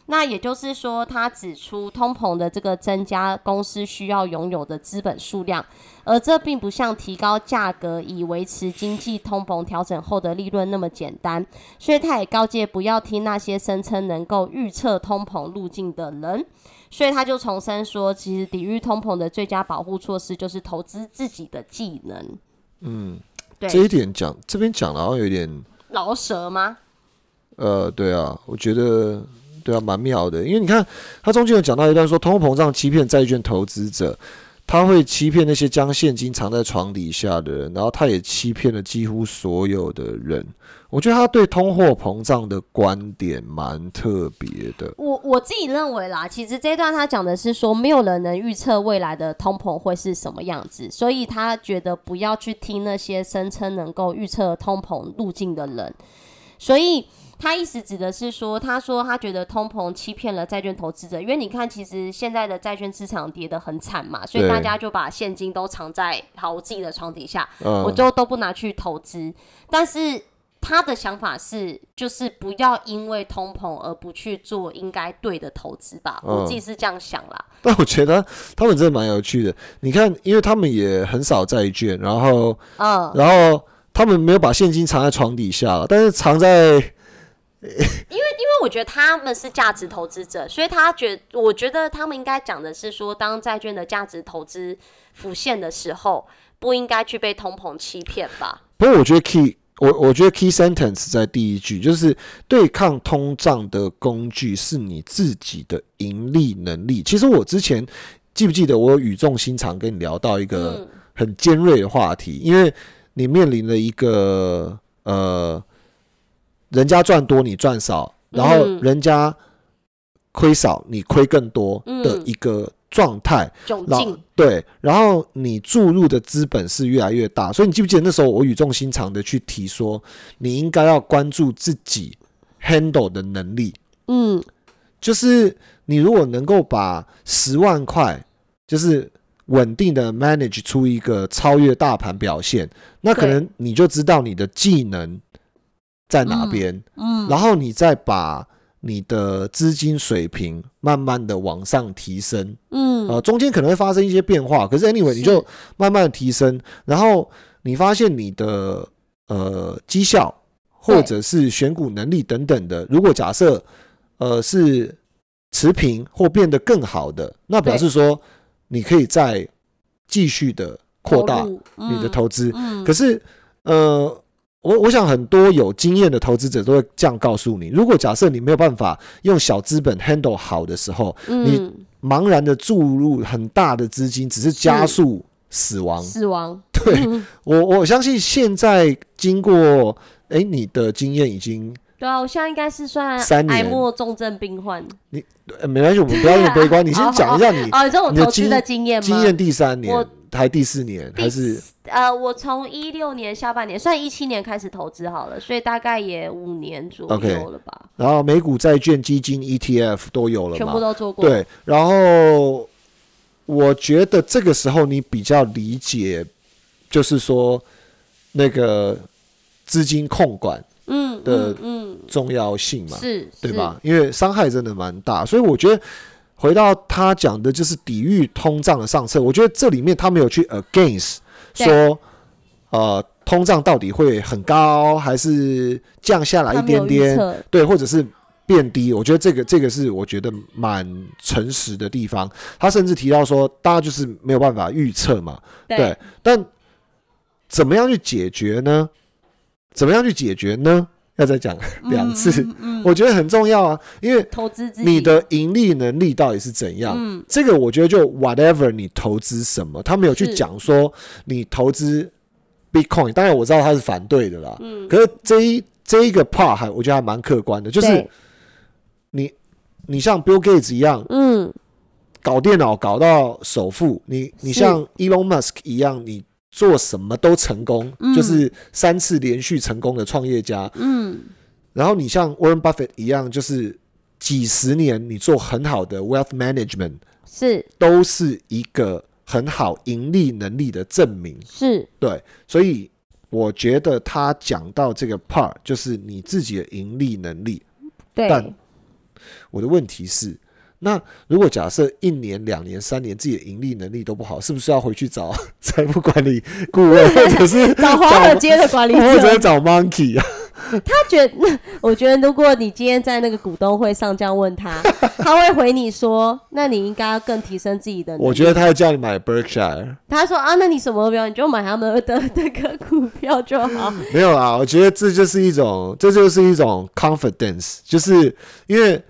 [SPEAKER 1] 那也就是说，他指出通膨的这个增加公司需要拥有的资本数量，而这并不像提高价格以维持经济通膨调整后的利润那么简单。所以他也告诫不要听那些声称能够预测通膨路径的人。所以他就重申说，其实抵御通膨的最佳保护措施就是投资自己的技能。
[SPEAKER 2] 嗯，
[SPEAKER 1] 对，
[SPEAKER 2] 这一点讲这边讲的好像有点，
[SPEAKER 1] 饶舌吗？
[SPEAKER 2] 呃，对啊，我觉得对啊，蛮妙的，因为你看他中间有讲到一段说，通货膨胀欺骗债券投资者，他会欺骗那些将现金藏在床底下的人，然后他也欺骗了几乎所有的人。我觉得他对通货膨胀的观点蛮特别的。
[SPEAKER 1] 我我自己认为啦，其实这段他讲的是说，没有人能预测未来的通膨会是什么样子，所以他觉得不要去听那些声称能够预测通膨路径的人。所以他意思指的是说，他说他觉得通膨欺骗了债券投资者，因为你看，其实现在的债券市场跌得很惨嘛，所以大家就把现金都藏在好我自己的床底下，
[SPEAKER 2] 嗯，
[SPEAKER 1] 我就都不拿去投资。但是他的想法是，就是不要因为通膨而不去做应该对的投资吧。
[SPEAKER 2] 嗯
[SPEAKER 1] 我自己是这样想啦。
[SPEAKER 2] 但我觉得他们真的蛮有趣的。你看，因为他们也很少债券，然后
[SPEAKER 1] 嗯，
[SPEAKER 2] 然后他们没有把现金藏在床底下了，但是藏在 <laughs>
[SPEAKER 1] 因为因为我觉得他们是价值投资者，所以他觉我觉得他们应该讲的是说，当债券的价值投资浮现的时候，不应该去被通膨欺骗吧。
[SPEAKER 2] 不过我觉得 key，我我觉得 key sentence 在第一句，就是对抗通胀的工具是你自己的盈利能力。其实我之前记不记得我有语重心长跟你聊到一个
[SPEAKER 1] 嗯，
[SPEAKER 2] 很尖锐的话题，因为你面临了一个呃，人家赚多你赚少，然后
[SPEAKER 1] 嗯
[SPEAKER 2] 人家亏少你亏更多的
[SPEAKER 1] 嗯
[SPEAKER 2] 一个状态。然
[SPEAKER 1] 窘境，
[SPEAKER 2] 对，然后你注入的资本是越来越大，所以你记不记得那时候我语重心长的去提说，你应该要关注自己 handle 的能力，
[SPEAKER 1] 嗯，
[SPEAKER 2] 就是你如果能够把十万块，就是稳定的 manage 出一个超越大盘表现，那可能你就知道你的技能在哪边，
[SPEAKER 1] 嗯，
[SPEAKER 2] 然后你再把你的资金水平慢慢的往上提升。
[SPEAKER 1] 嗯，
[SPEAKER 2] 呃，中间可能会发生一些变化，可是 anyway 你就慢慢的提升，然后你发现你的呃绩效或者是选股能力等等的，如果假设呃是持平或变得更好的，那表示说你可以再继续的扩大你的投资。
[SPEAKER 1] 嗯，
[SPEAKER 2] 可是呃，我我想很多有经验的投资者都会这样告诉你：如果假设你没有办法用小资本 handle 好的时候，你
[SPEAKER 1] 嗯，
[SPEAKER 2] 茫然的注入很大的资金，只是加速死亡。
[SPEAKER 1] 死亡，
[SPEAKER 2] 对
[SPEAKER 1] 嗯 <laughs>
[SPEAKER 2] 我，我相信现在经过，哎、你的经验已经，
[SPEAKER 1] 对啊，我现在应该是算
[SPEAKER 2] 三年
[SPEAKER 1] 癌末重症病患。
[SPEAKER 2] 呃没关系，我们不要那么悲观。<laughs> 你先讲一下你
[SPEAKER 1] 哦，你这种投资的经验吗？
[SPEAKER 2] 经验第三年
[SPEAKER 1] 我
[SPEAKER 2] 还第四年，
[SPEAKER 1] 第
[SPEAKER 2] 还是
[SPEAKER 1] 呃，我从一六年下半年，算一七年开始投资好了，所以大概也五年左右了吧
[SPEAKER 2] 然后美股债券基金 ETF 都有了
[SPEAKER 1] 全部？都做过。，
[SPEAKER 2] 对，然后我觉得这个时候你比较理解，就是说那个资金控管
[SPEAKER 1] 嗯
[SPEAKER 2] 的
[SPEAKER 1] 嗯
[SPEAKER 2] 重要性
[SPEAKER 1] 嗯，
[SPEAKER 2] 嘛。
[SPEAKER 1] 是，是？
[SPEAKER 2] 对吧？因为伤害真的蛮大，所以我觉得回到他讲的就是抵御通胀的上策。我觉得这里面他没有去 against 说，呃，通胀到底会很高还是降下来一点点，对，或者是变低。我觉得这个这个是我觉得蛮诚实的地方。他甚至提到说，大家就是没有办法预测嘛，对，但怎么样去解决呢？怎么样去解决呢？<laughs> 要再讲两次，
[SPEAKER 1] 嗯嗯。
[SPEAKER 2] 我觉得很重要啊，因为
[SPEAKER 1] 投资
[SPEAKER 2] 你的盈利能力到底是怎样？
[SPEAKER 1] 嗯。
[SPEAKER 2] 这个我觉得就 whatever 你投资什么，他没有去讲说你投资 Bitcoin，当然我知道他是反对的啦，
[SPEAKER 1] 嗯，
[SPEAKER 2] 可是这一这一个 part 还我觉得还蛮客观的，就是你你像 Bill Gates 一样
[SPEAKER 1] 嗯。
[SPEAKER 2] 搞电脑搞到首富，你你像 Elon Musk 一样，你做什么都成功，
[SPEAKER 1] 嗯。
[SPEAKER 2] 就是三次连续成功的创业家，
[SPEAKER 1] 嗯。
[SPEAKER 2] 然后你像 Warren Buffett 一样，就是几十年你做很好的 wealth management，
[SPEAKER 1] 是。
[SPEAKER 2] 都是一个很好盈利能力的证明。
[SPEAKER 1] 是。
[SPEAKER 2] 对，所以我觉得他讲到这个 part，就是你自己的盈利能力，
[SPEAKER 1] 对。
[SPEAKER 2] 但我的问题是，那如果假设一年、两年、三年自己的盈利能力都不好，是不是要回去找 <laughs> 财富管理顾问，<laughs> 或者是 <laughs>
[SPEAKER 1] 找华尔街的管理者
[SPEAKER 2] 或者？找 Monkey 啊？
[SPEAKER 1] 他觉得，我觉得如果你今天在那个股东会上这样问他，他会回你说：“那你应该要更提升自己的能力。”
[SPEAKER 2] 我觉得他要叫你买 Berkshire，
[SPEAKER 1] 他说啊，那你什么都不要，你就买他们的那个股票就好。
[SPEAKER 2] 没有啊，我觉得这就是一种，这就是一种 confidence，就是因为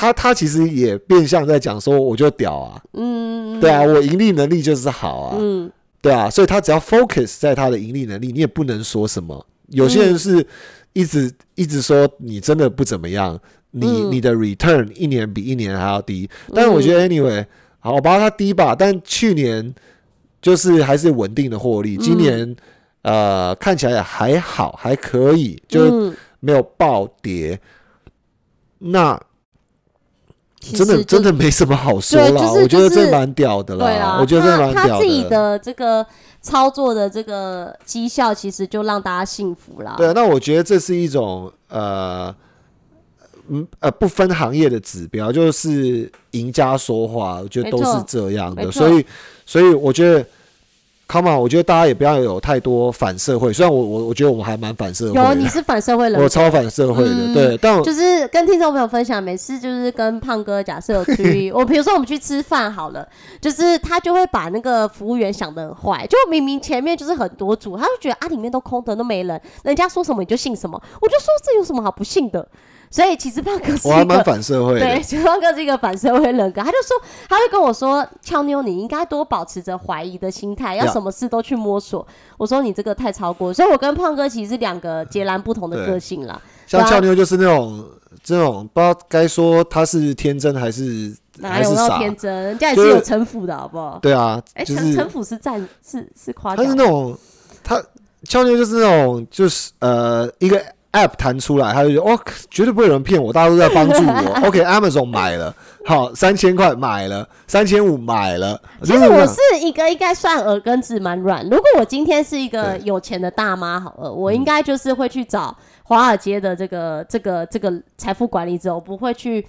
[SPEAKER 2] 他他其实也变相在讲说，我就屌啊，
[SPEAKER 1] 嗯，
[SPEAKER 2] 对啊，我盈利能力就是好啊，
[SPEAKER 1] 嗯，
[SPEAKER 2] 对啊，所以他只要 focus 在他的盈利能力，你也不能说什么。有些人是一直一直说你真的不怎么样，你
[SPEAKER 1] 嗯。
[SPEAKER 2] 你的 return 一年比一年还要低，但是我觉得 anyway，好，我把它低吧，但去年就是还是稳定的获利，今年呃看起来也还好，还可以，就
[SPEAKER 1] 是
[SPEAKER 2] 没有暴跌。那真的真的没什么好说啦，
[SPEAKER 1] 对就是
[SPEAKER 2] 我觉得
[SPEAKER 1] 就是
[SPEAKER 2] 这蛮屌的
[SPEAKER 1] 对啦，
[SPEAKER 2] 我觉得这蛮屌的
[SPEAKER 1] 他自己的这个操作的这个绩效，其实就让大家幸福啦。
[SPEAKER 2] 对啊，那我觉得这是一种呃，嗯呃不分行业的指标，就是赢家说话，我觉得都是这样的，所以所以我觉得。Come on，我觉得大家也不要有太多反社会。虽然我我我觉得我们还蛮反社会的，
[SPEAKER 1] 有你是反社会人，
[SPEAKER 2] 我超反社会的，
[SPEAKER 1] 嗯
[SPEAKER 2] 对。但我
[SPEAKER 1] 就是跟听众朋友分享，每次就是跟胖哥，假设有去，<laughs> 我比如说我们去吃饭好了，就是他就会把那个服务员想的很坏，就明明前面就是很多组，他就觉得啊里面都空的都没人，人家说什么你就信什么，我就说这有什么好不信的？所以其实胖哥是
[SPEAKER 2] 我还蛮。反社会的
[SPEAKER 1] 对，，<laughs> 其实胖哥是一个反社会人格，他就说，他会跟我说，俏妞，你应该多保持着怀疑的心态，要什么事都去摸索。我说你这个太超过，所以我跟胖哥其实是两个截然不同的个性啦。
[SPEAKER 2] 像俏妞就是那种这种不知道该说他是天真还是
[SPEAKER 1] 哪有天真？人家也
[SPEAKER 2] 是是
[SPEAKER 1] 有城府的好不好？
[SPEAKER 2] 对啊，
[SPEAKER 1] 哎，
[SPEAKER 2] 就是
[SPEAKER 1] 城城府是占是是夸
[SPEAKER 2] 他
[SPEAKER 1] 奖
[SPEAKER 2] 是那种他俏妞就是那种就是呃一个 app 弹出来，他就觉得哦绝对不会有人骗我，大家都在帮助我。<laughs> OK，Amazon 买了，好三千块买了，三千五买了。
[SPEAKER 1] 其实
[SPEAKER 2] 就是
[SPEAKER 1] 我是一个应该算耳根子蛮软。如果我今天是一个有钱的大妈，好了，我应该就是会去找华尔街的这个这个这个财富管理者，我不会去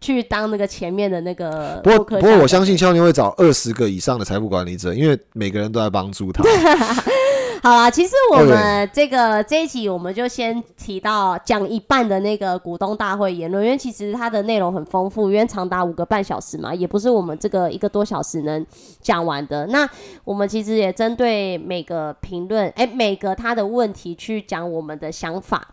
[SPEAKER 1] 去当那个前面的那个
[SPEAKER 2] 不过不过我相信肖宁会找二十个以上的财富管理者，因为每个人都在帮助他。<laughs>
[SPEAKER 1] 好啦，其实我们这个这一集我们就先提到讲一半的那个股东大会言论，因为其实它的内容很丰富，因为长达五个半小时嘛，也不是我们这个一个多小时能讲完的。那我们其实也针对每个评论，哎、每个他的问题去讲我们的想法。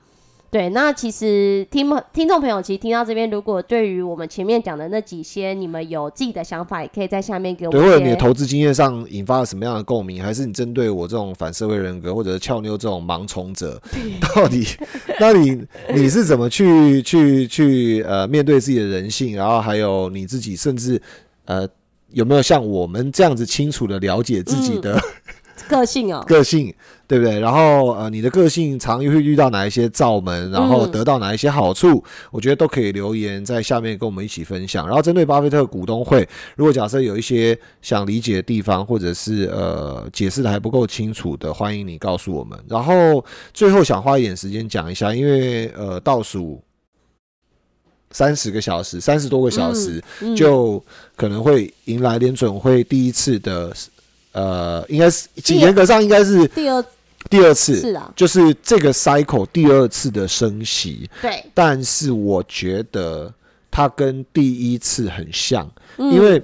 [SPEAKER 1] 对，那其实听听众朋友其实听到这边，如果对于我们前面讲的那几些，你们有自己的想法，也可以在下面给我
[SPEAKER 2] 对，或者你的投资经验上引发了什么样的共鸣，还是你针对我这种反社会人格，或者是俏妞这种盲从者，<laughs> 到底，到底你是怎么去去去呃面对自己的人性，然后还有你自己，甚至呃有没有像我们这样子清楚的了解自己的、
[SPEAKER 1] 个性哦、
[SPEAKER 2] 个性，对不对？然后呃，你的个性常会遇到哪一些罩门，然后
[SPEAKER 1] 嗯
[SPEAKER 2] 得到哪一些好处，我觉得都可以留言在下面跟我们一起分享。然后针对巴菲特股东会，如果假设有一些想理解的地方，或者是呃解释的还不够清楚的，欢迎你告诉我们。然后最后想花一点时间讲一下，因为呃倒数。三十个小时，三十多个小时，
[SPEAKER 1] 嗯
[SPEAKER 2] 就可能会迎来联准会第一次的，呃，应该是
[SPEAKER 1] 第
[SPEAKER 2] 严格上应该是
[SPEAKER 1] 第二
[SPEAKER 2] 第二次，
[SPEAKER 1] 是啊，
[SPEAKER 2] 就是这个 cycle 第二次的升息，
[SPEAKER 1] 对，
[SPEAKER 2] 但是我觉得它跟第一次很像，
[SPEAKER 1] 嗯
[SPEAKER 2] 因为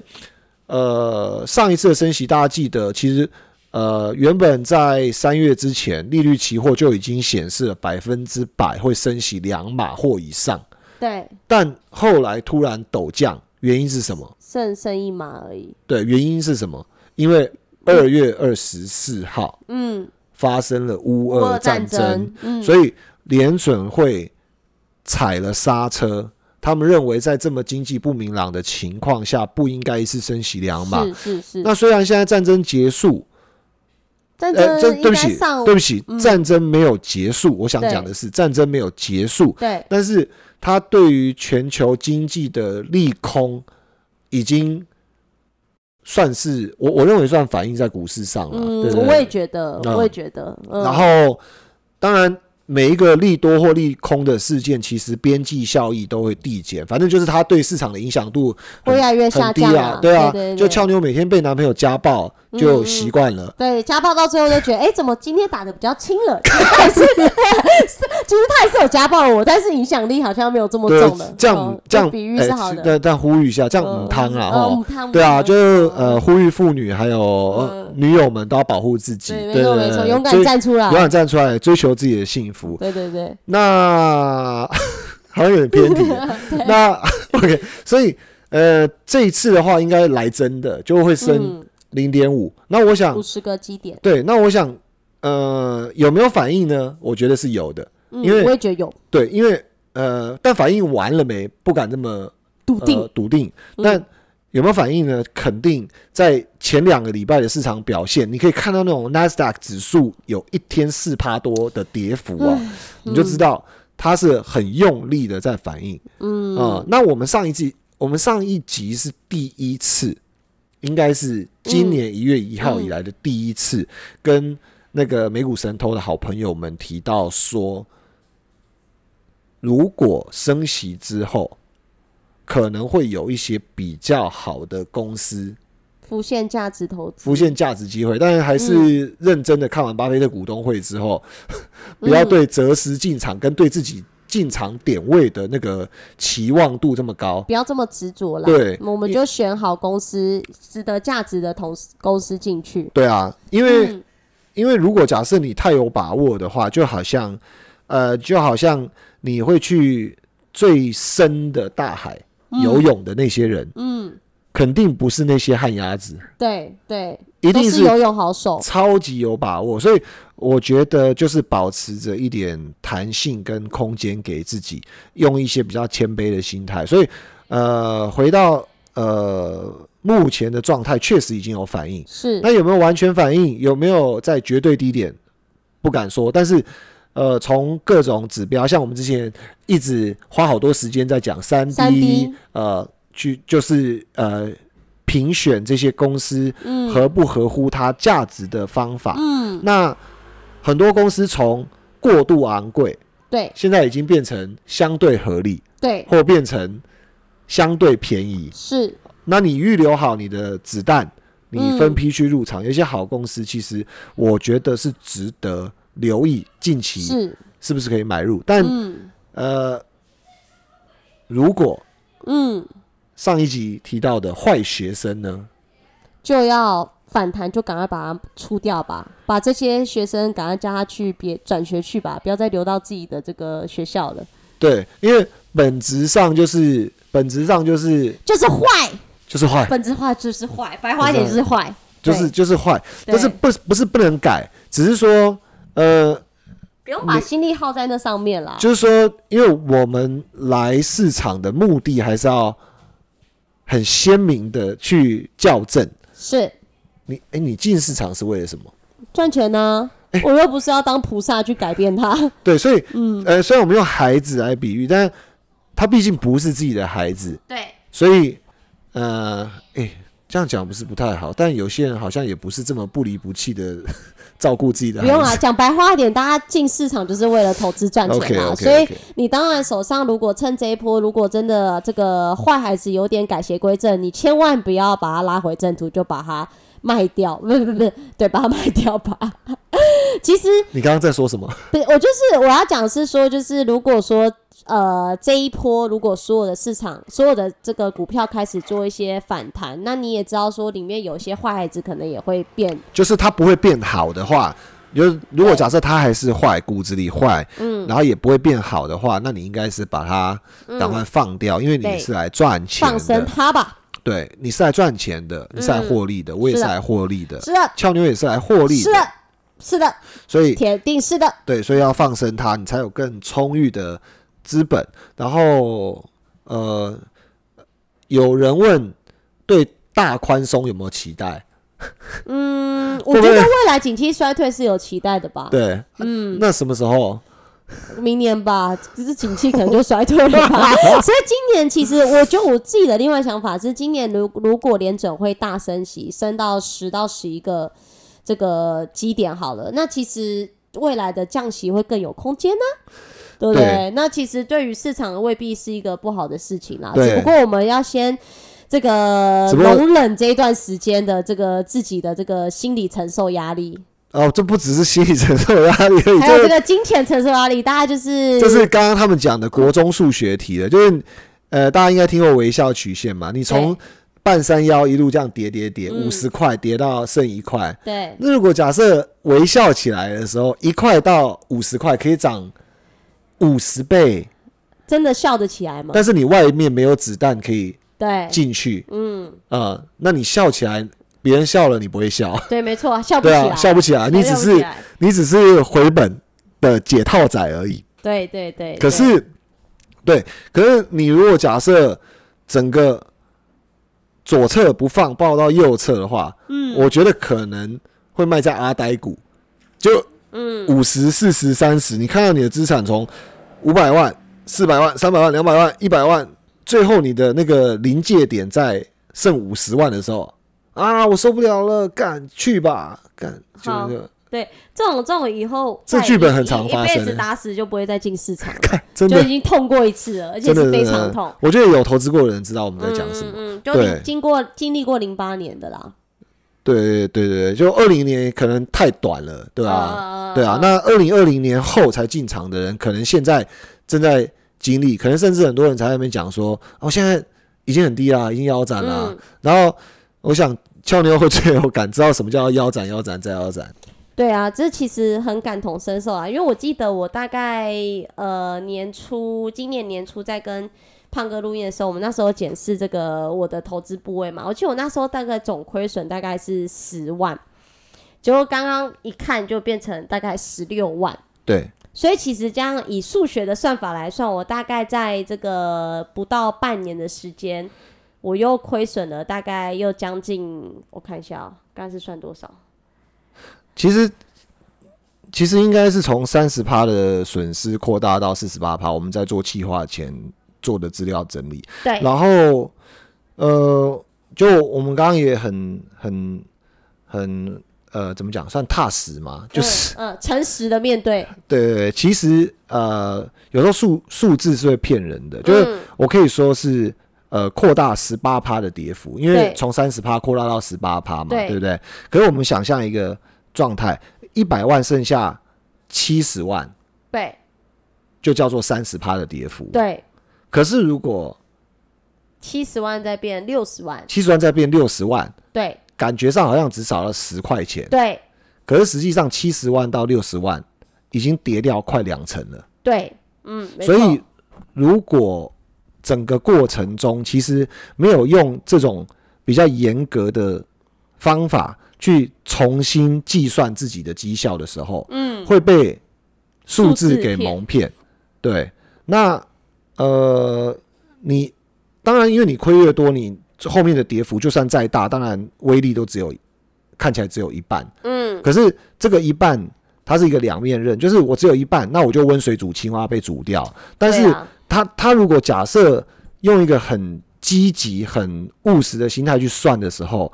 [SPEAKER 2] 呃上一次的升息大家记得，其实呃原本在三月之前，利率期货就已经显示了百分之百会升息两码或以上，
[SPEAKER 1] 对，
[SPEAKER 2] 但后来突然陡降，原因是什么？
[SPEAKER 1] 剩剩一码而已。
[SPEAKER 2] 对，原因是什么？因为二月二十四号
[SPEAKER 1] 嗯，
[SPEAKER 2] 发生了乌俄
[SPEAKER 1] 战
[SPEAKER 2] 战争，
[SPEAKER 1] 争，嗯，
[SPEAKER 2] 所以联准会踩了刹车。他们认为在这么经济不明朗的情况下，不应该一次升息两码。
[SPEAKER 1] 是是是。
[SPEAKER 2] 那虽然现在战争结束，
[SPEAKER 1] 战争应
[SPEAKER 2] 对不起，对不起，
[SPEAKER 1] 嗯
[SPEAKER 2] 战争没有结束。我想
[SPEAKER 1] 对
[SPEAKER 2] 讲的是，战争没有结束，
[SPEAKER 1] 对
[SPEAKER 2] 但是它对于全球经济的利空已经算是我我认为算反映在股市上了，
[SPEAKER 1] 嗯？我也觉得，
[SPEAKER 2] 嗯
[SPEAKER 1] 我也觉得，嗯。
[SPEAKER 2] 然后当然每一个利多或利空的事件，其实边际效益都会递减，反正就是它对市场的影响度
[SPEAKER 1] 会越来越下降
[SPEAKER 2] 啊，对啊，就俏妞每天被男朋友家暴就习惯了。
[SPEAKER 1] 对，家暴到最后就觉得，哎、怎么今天打的比较轻了？其实他还是，其 <laughs> 实他也是有家暴我，但是影响力好像没有这么重了。，
[SPEAKER 2] 这样
[SPEAKER 1] 嗯
[SPEAKER 2] 这样，
[SPEAKER 1] 比喻
[SPEAKER 2] 哎
[SPEAKER 1] 是好的。
[SPEAKER 2] 但但呼吁一下，这样母汤啊，
[SPEAKER 1] 嗯
[SPEAKER 2] 哈对啊，就是
[SPEAKER 1] 嗯
[SPEAKER 2] 呃，呼吁妇女还有呃女友们都要保护自己，
[SPEAKER 1] 对，错勇敢站出来
[SPEAKER 2] 勇。敢站出来，追求自己的幸福。
[SPEAKER 1] 对对对，
[SPEAKER 2] 那 <laughs> 好像有点偏题。<laughs> 那 OK，所以呃，这一次的话，应该来真的就会升
[SPEAKER 1] 嗯，
[SPEAKER 2] 零点五。那我想
[SPEAKER 1] 五，十个基点，
[SPEAKER 2] 对，那我想，呃，有没有反应呢？我觉得是有的。
[SPEAKER 1] 嗯，
[SPEAKER 2] 因为
[SPEAKER 1] 我也觉得有
[SPEAKER 2] 对，因为呃，但反应完了没？不敢这么
[SPEAKER 1] 笃定
[SPEAKER 2] 呃、笃定。
[SPEAKER 1] 嗯
[SPEAKER 2] 但有没有反应呢？肯定在前两个礼拜的市场表现，你可以看到那种 NASDAQ 指数有一天四趴多的跌幅啊，你就知道它是很用力的在反应。
[SPEAKER 1] 嗯
[SPEAKER 2] 啊、那我们上一季，我们上一集是第一次，应该是今年一月一号以来的第一次，跟那个美股神偷的好朋友们提到说，如果升息之后，可能会有一些比较好的公司
[SPEAKER 1] 浮现价值投资，
[SPEAKER 2] 浮现价值机会，但是还是认真的看完巴菲特股东会之后，<laughs> 不要对择时进场跟对自己进场点位的那个期望度这么高。
[SPEAKER 1] 不要这么执着啦。
[SPEAKER 2] 对
[SPEAKER 1] 我们就选好公司值得价值的同公司进去。
[SPEAKER 2] 对啊，因为、
[SPEAKER 1] 嗯
[SPEAKER 2] 因为如果假设你太有把握的话，就好像呃，就好像你会去最深的大海游泳的那些人，
[SPEAKER 1] 嗯，
[SPEAKER 2] 肯定不是那些旱鸭子，
[SPEAKER 1] 对对，
[SPEAKER 2] 一定是
[SPEAKER 1] 游泳好手。
[SPEAKER 2] 超级有把握。所以我觉得就是保持着一点弹性跟空间给自己，用一些比较谦卑的心态。所以呃，回到呃目前的状态，确实已经有反应。
[SPEAKER 1] 是
[SPEAKER 2] 那有没有完全反应？有没有在绝对低点？不敢说，但是呃，从各种指标，像我们之前一直花好多时间在讲三
[SPEAKER 1] D，3D
[SPEAKER 2] 呃，去就是呃评选这些公司
[SPEAKER 1] 嗯
[SPEAKER 2] 合不合乎它价值的方法。
[SPEAKER 1] 嗯，
[SPEAKER 2] 那很多公司从过度昂贵，
[SPEAKER 1] 对
[SPEAKER 2] 现在已经变成相对合理，
[SPEAKER 1] 对
[SPEAKER 2] 或变成相对便宜。
[SPEAKER 1] 是，
[SPEAKER 2] 那你预留好你的子弹，你
[SPEAKER 1] 嗯
[SPEAKER 2] 分批去入场。有些好公司，其实我觉得是值得留意，近期
[SPEAKER 1] 是
[SPEAKER 2] 是不是可以买入？但、
[SPEAKER 1] 嗯
[SPEAKER 2] 呃，如果
[SPEAKER 1] 嗯，
[SPEAKER 2] 上一集提到的坏学生呢？
[SPEAKER 1] 就要反弹，就赶快把他出掉吧，把这些学生赶快叫他去别转学去吧，不要再留到自己的这个学校了，
[SPEAKER 2] 对，因为本质上就是本质上就是
[SPEAKER 1] 就是坏，
[SPEAKER 2] 就是坏，
[SPEAKER 1] 本质坏就是坏，白话一点就是坏，
[SPEAKER 2] 就是就是坏，
[SPEAKER 1] 对。
[SPEAKER 2] 但是不不是不能改，只是说呃，
[SPEAKER 1] 不用把心力耗在那上面啦。
[SPEAKER 2] 就是说，因为我们来市场的目的还是要很鲜明的去校正。
[SPEAKER 1] 是
[SPEAKER 2] 你哎、你进市场是为了什么？
[SPEAKER 1] 赚钱呢、
[SPEAKER 2] 哎
[SPEAKER 1] 我又不是要当菩萨去改变他。<laughs>
[SPEAKER 2] 对，所以嗯呃，虽然我们用孩子来比喻，但他毕竟不是自己的孩子，
[SPEAKER 1] 对，
[SPEAKER 2] 所以呃，哎、这样讲不是不太好，但有些人好像也不是这么不离不弃的 <laughs> 照顾自己的。
[SPEAKER 1] 不用啊，讲白话一点，大家进市场就是为了投资赚钱嘛。所以你当然手上如果趁这一波，如果真的这个坏孩子有点改邪归正，你千万不要把它拉回正途，就把它卖掉，不不不不，对，把它卖掉吧。<laughs> 其实
[SPEAKER 2] 你刚刚在说什么？
[SPEAKER 1] 不，我就是我要讲是说，就是如果说呃这一波，如果所有的市场所有的这个股票开始做一些反弹，那你也知道说里面有些坏孩子可能也会变，
[SPEAKER 2] 就是它不会变好的话，就是如果假设它还是坏，骨子里坏，嗯，然后也不会变好的话，那你应该是把它赶快放掉，因为你是来赚钱
[SPEAKER 1] 放生
[SPEAKER 2] 的，
[SPEAKER 1] 它吧。
[SPEAKER 2] 对，你是来赚钱的，你是来获利的，我也是来获利的，
[SPEAKER 1] 是的，
[SPEAKER 2] 俏妞也是来获利的。
[SPEAKER 1] 是的，是的，
[SPEAKER 2] 所以
[SPEAKER 1] 铁定是的。
[SPEAKER 2] 对，所以要放生它，你才有更充裕的资本。然后呃，有人问对大宽松有没有期待？
[SPEAKER 1] 嗯，<laughs> 我觉得未来景气衰退是有期待的吧？
[SPEAKER 2] 对，嗯，那什么时候？
[SPEAKER 1] 明年吧，只是景气可能就衰退了吧。<laughs> 所以今年其实我觉得我自己的另外想法是，今年如如果联准会大升息，升到十到十一个这个基点好了，那其实未来的降息会更有空间呢？对不对？
[SPEAKER 2] 对
[SPEAKER 1] 那其实对于市场未必是一个不好的事情啦，
[SPEAKER 2] 对
[SPEAKER 1] 只不过我们要先。这个容忍这一段时间的这个自己的这个心理承受压力，
[SPEAKER 2] 哦，这不只是心理承受压力
[SPEAKER 1] 还有这
[SPEAKER 2] 这
[SPEAKER 1] 个金钱承受压力，大家就是
[SPEAKER 2] 这是刚刚他们讲的国中数学题了，就是呃，大家应该听过微笑曲线嘛？你从半山腰一路这样叠叠叠，
[SPEAKER 1] 嗯
[SPEAKER 2] 五十块叠到剩一块。
[SPEAKER 1] 对
[SPEAKER 2] 那如果假设微笑起来的时候，一块到五十块可以涨五十倍，
[SPEAKER 1] 真的笑得起来吗？
[SPEAKER 2] 但是你外面没有子弹可以
[SPEAKER 1] 对，
[SPEAKER 2] 进去，
[SPEAKER 1] 嗯，
[SPEAKER 2] 呃，那你笑起来，别人笑了你不会笑，
[SPEAKER 1] 对，没错，笑不起来，
[SPEAKER 2] 啊，笑不起来，你只是你只是回本的解套仔而已。
[SPEAKER 1] 对对对，对。
[SPEAKER 2] 可是，对，可是你如果假设整个左侧不放抱到右侧的话，嗯，我觉得可能会卖在阿呆股，就嗯。五十、四十、三十，你看到你的资产从五百万、四百万、三百万、两百万、一百万，最后你的那个临界点在剩五十万的时候，啊，我受不了了，干去吧，干就
[SPEAKER 1] 好
[SPEAKER 2] 那个
[SPEAKER 1] 对这种这种以后
[SPEAKER 2] 这剧本很
[SPEAKER 1] 一
[SPEAKER 2] 常
[SPEAKER 1] 一一辈
[SPEAKER 2] 发生。
[SPEAKER 1] 子打死就不会再进市场了，<laughs>
[SPEAKER 2] 真的。
[SPEAKER 1] 就已经痛过一次了，而且是非常痛。
[SPEAKER 2] 我觉得有投资过的人知道我们在讲什么。
[SPEAKER 1] 嗯嗯，就
[SPEAKER 2] 对。
[SPEAKER 1] 经经过经历过零八年的啦，
[SPEAKER 2] 对对对对，就二零年可能太短了，对吧、
[SPEAKER 1] 啊
[SPEAKER 2] 对啊，那二零二零年后才进场的人，可能现在正在经历，可能甚至很多人才在那边讲说，哦，现在已经很低啦，已经腰斩啦。
[SPEAKER 1] 嗯
[SPEAKER 2] 然后我想俏妞会最有感，知道什么叫腰斩、腰斩再腰斩。
[SPEAKER 1] 对啊，这其实很感同身受啊，因为我记得我大概呃年初，今年年初在跟胖哥录音的时候，我们那时候检视这个我的投资部位嘛，我记得我那时候大概总亏损大概是十万，结果刚刚一看就变成大概十六万。
[SPEAKER 2] 对，
[SPEAKER 1] 所以其实这样以数学的算法来算，我大概在这个不到半年的时间，我又亏损了大概又将近，我看一下啊、刚才是算多少？
[SPEAKER 2] 其实其实应该是从三十趴的损失扩大到四十八趴，我们在做企划前做的资料整理。
[SPEAKER 1] 对，
[SPEAKER 2] 然后呃，就我们刚刚也很很很呃，怎么讲，算踏实嘛，就是、
[SPEAKER 1] 嗯、呃诚实的面对，<laughs>
[SPEAKER 2] 对对对，其实呃，有时候数数字是会骗人的，就是
[SPEAKER 1] 嗯
[SPEAKER 2] 我可以说是。呃，扩大十八趴的跌幅，因为从三十趴扩大到十八趴嘛，
[SPEAKER 1] 对
[SPEAKER 2] 对不对？可是我们想象一个状态，一百万剩下七十万，
[SPEAKER 1] 对
[SPEAKER 2] 就叫做三十趴的跌幅。
[SPEAKER 1] 对，
[SPEAKER 2] 可是如果
[SPEAKER 1] 七十万再变六十万，
[SPEAKER 2] 七十万再变六十万，
[SPEAKER 1] 对。
[SPEAKER 2] 感觉上好像只少了十块钱。
[SPEAKER 1] 对。
[SPEAKER 2] 可是实际上七十万到六十万已经跌掉快两成了，
[SPEAKER 1] 对，嗯，
[SPEAKER 2] 所以如果整个过程中其实没有用这种比较严格的方法去重新计算自己的绩效的时候，
[SPEAKER 1] 嗯，
[SPEAKER 2] 会被数字给蒙骗。对，那呃，你当然因为你亏越多，你后面的跌幅就算再大，当然威力都只有看起来只有一半。
[SPEAKER 1] 嗯，
[SPEAKER 2] 可是这个一半，它是一个两面刃，就是我只有一半，那我就温水煮青蛙被煮掉。但是他他如果假设用一个很积极、很务实的心态去算的时候，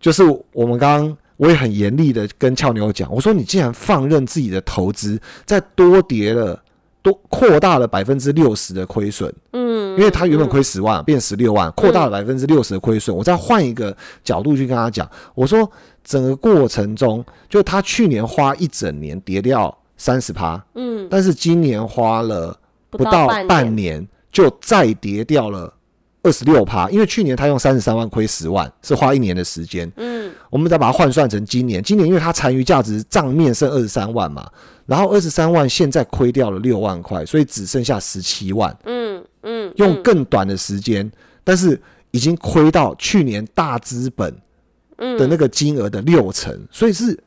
[SPEAKER 2] 就是我们刚刚我也很严厉的跟俏妞讲，我说你既然放任自己的投资再多跌了。多扩大了百分之六十的亏损，
[SPEAKER 1] 嗯，
[SPEAKER 2] 因为他原本亏十万，变十六万，扩大了百分之六十的亏损。我再换一个角度去跟他讲，我说整个过程中，就他去年花一整年跌掉三十趴，
[SPEAKER 1] 嗯，
[SPEAKER 2] 但是今年花了不
[SPEAKER 1] 到半
[SPEAKER 2] 年就再跌掉了二十六趴，因为去年他用三十三万亏十万，是花一年的时间。
[SPEAKER 1] 嗯，
[SPEAKER 2] 我们再把它换算成今年，今年因为它残余价值账面剩二十三万嘛，然后二十三万现在亏掉了六万块，所以只剩下十七万。
[SPEAKER 1] 嗯嗯，
[SPEAKER 2] 用
[SPEAKER 1] 嗯
[SPEAKER 2] 更短的时间，但是已经亏到去年大资本的那个金额的六成，所以是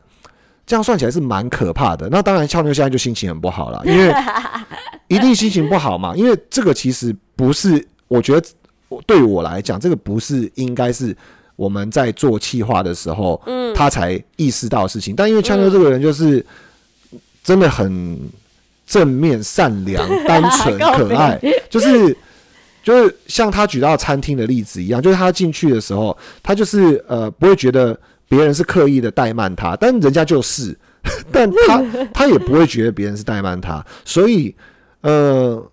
[SPEAKER 2] 这样算起来是蛮可怕的。那当然，俏妞现在就心情很不好了，因为 <laughs> 一定心情不好嘛，因为这个其实不是，我觉得对我来讲，这个不是应该是。我们在做企划的时候，嗯，他才意识到的事情。但因为枪哥这个人就是真的很正面、善良、<laughs> 单纯、可爱，就是就是像他举到餐厅的例子一样，就是他进去的时候，他就是呃不会觉得别人是刻意的怠慢他，但人家就是 <laughs> 但他他也不会觉得别人是怠慢他，所以呃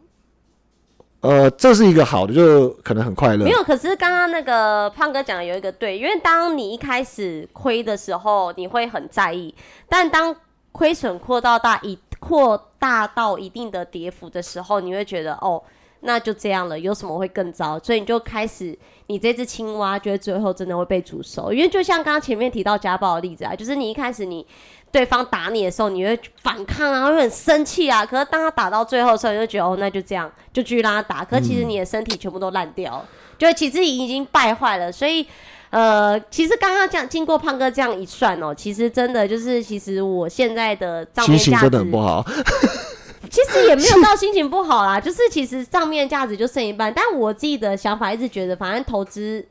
[SPEAKER 2] 呃，这是一个好的，就可能很快乐
[SPEAKER 1] 没。有，可是刚刚那个胖哥讲的有一个对，因为当你一开始亏的时候，你会很在意，但当亏损扩到大一扩大到一定的跌幅的时候，你会觉得哦，那就这样了，有什么会更糟？所以你就开始，你这只青蛙觉得最后真的会被煮熟，因为就像刚刚前面提到家暴的例子啊，就是你一开始你对方打你的时候，你会反抗啊，会很生气啊，可是当他打到最后的时候，你就觉得哦，那就这样，就继续让他打，可是其实你的身体全部都烂掉了，就其实已经败坏了，所以。呃，其实刚刚这样经过胖哥这样一算哦，其实真的就是，其实我现在的账面价值
[SPEAKER 2] 真的很不好。
[SPEAKER 1] 其实也没有到心情不好啦，<laughs> 就是其实账面价值就剩一半。但我自己的想法一直觉得，反正投资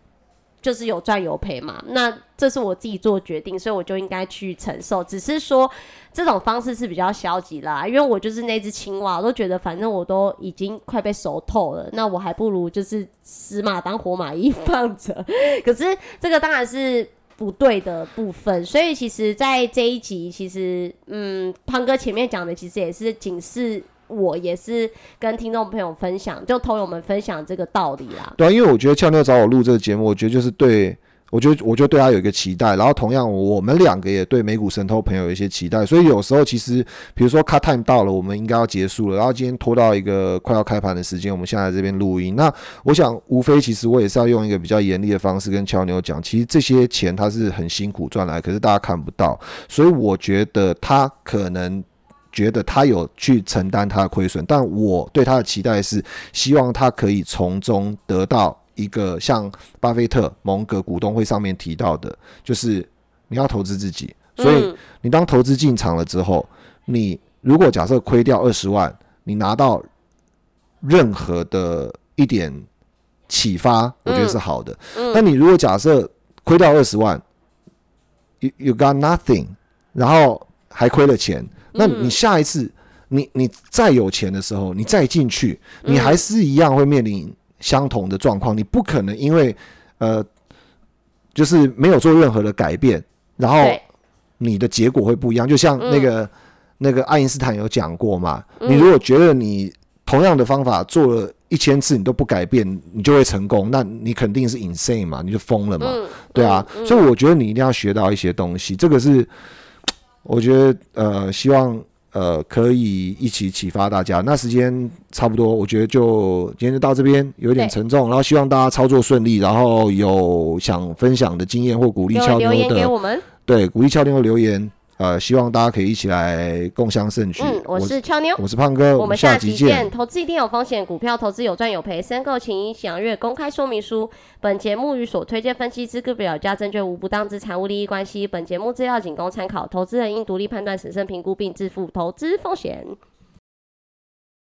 [SPEAKER 1] 就是有赚有赔嘛，那这是我自己做决定，所以我就应该去承受。只是说这种方式是比较消极啦，因为我就是那只青蛙，我都觉得反正我都已经快被熟透了，那我还不如就是死马当活马医放着。<laughs> 可是这个当然是。不对的部分，所以其实，在这一集，其实，嗯，胖哥前面讲的，其实也是警示我，也是跟听众朋友分享，就投友们分享这个道理啦。
[SPEAKER 2] 对啊，因为我觉得俏妞找我录这个节目，我觉得就是对我觉得我就对他有一个期待，然后同样我们两个也对美股神偷朋友有一些期待，所以有时候其实比如说 cut time 到了，我们应该要结束了，然后今天拖到一个快要开盘的时间，我们现在在这边录音。那我想无非其实我也是要用一个比较严厉的方式跟俏妞讲，其实这些钱他是很辛苦赚来，可是大家看不到，所以我觉得他可能。觉得他有去承担他的亏损，但我对他的期待是希望他可以从中得到一个像巴菲特、蒙格股东会上面提到的，就是你要投资自己。所以你当投资进场了之后，你如果假设亏掉二十万，你拿到任何的一点启发，我觉得是好的。但你如果假设亏掉二十万，you you got nothing，然后还亏了钱，那你下一次你你再有钱的时候，你再进去，你还是一样会面临相同的状况。你不可能因为呃，就是没有做任何的改变，然后你的结果会不一样。就像那个、那个爱因斯坦有讲过嘛，你如果觉得你同样的方法做了一千次你都不改变，你就会成功，那你肯定是 insane 嘛，你就疯了嘛，
[SPEAKER 1] 嗯
[SPEAKER 2] 对啊。所以我觉得你一定要学到一些东西，这个是我觉得呃，希望呃可以一起启发大家。那时间差不多，我觉得就今天就到这边，有点沉重，然后希望大家操作顺利，然后有想分享的经验或鼓励
[SPEAKER 1] 留
[SPEAKER 2] 俏妞
[SPEAKER 1] 留言给
[SPEAKER 2] 的，
[SPEAKER 1] 我们。
[SPEAKER 2] 对，鼓励敲妞的留言，呃，希望大家可以一起来共享盛举。
[SPEAKER 1] 嗯，我是俏妞。
[SPEAKER 2] 我是胖哥，
[SPEAKER 1] 我们下
[SPEAKER 2] 集
[SPEAKER 1] 期见。投资一定有风险，股票投资有赚有赔，申购请详阅公开说明书。本节目与所推荐分析之个别有价证券无不当之财务利益关系。本节目资料仅供参考，投资人应独立判断、审慎评估并自负投资风险。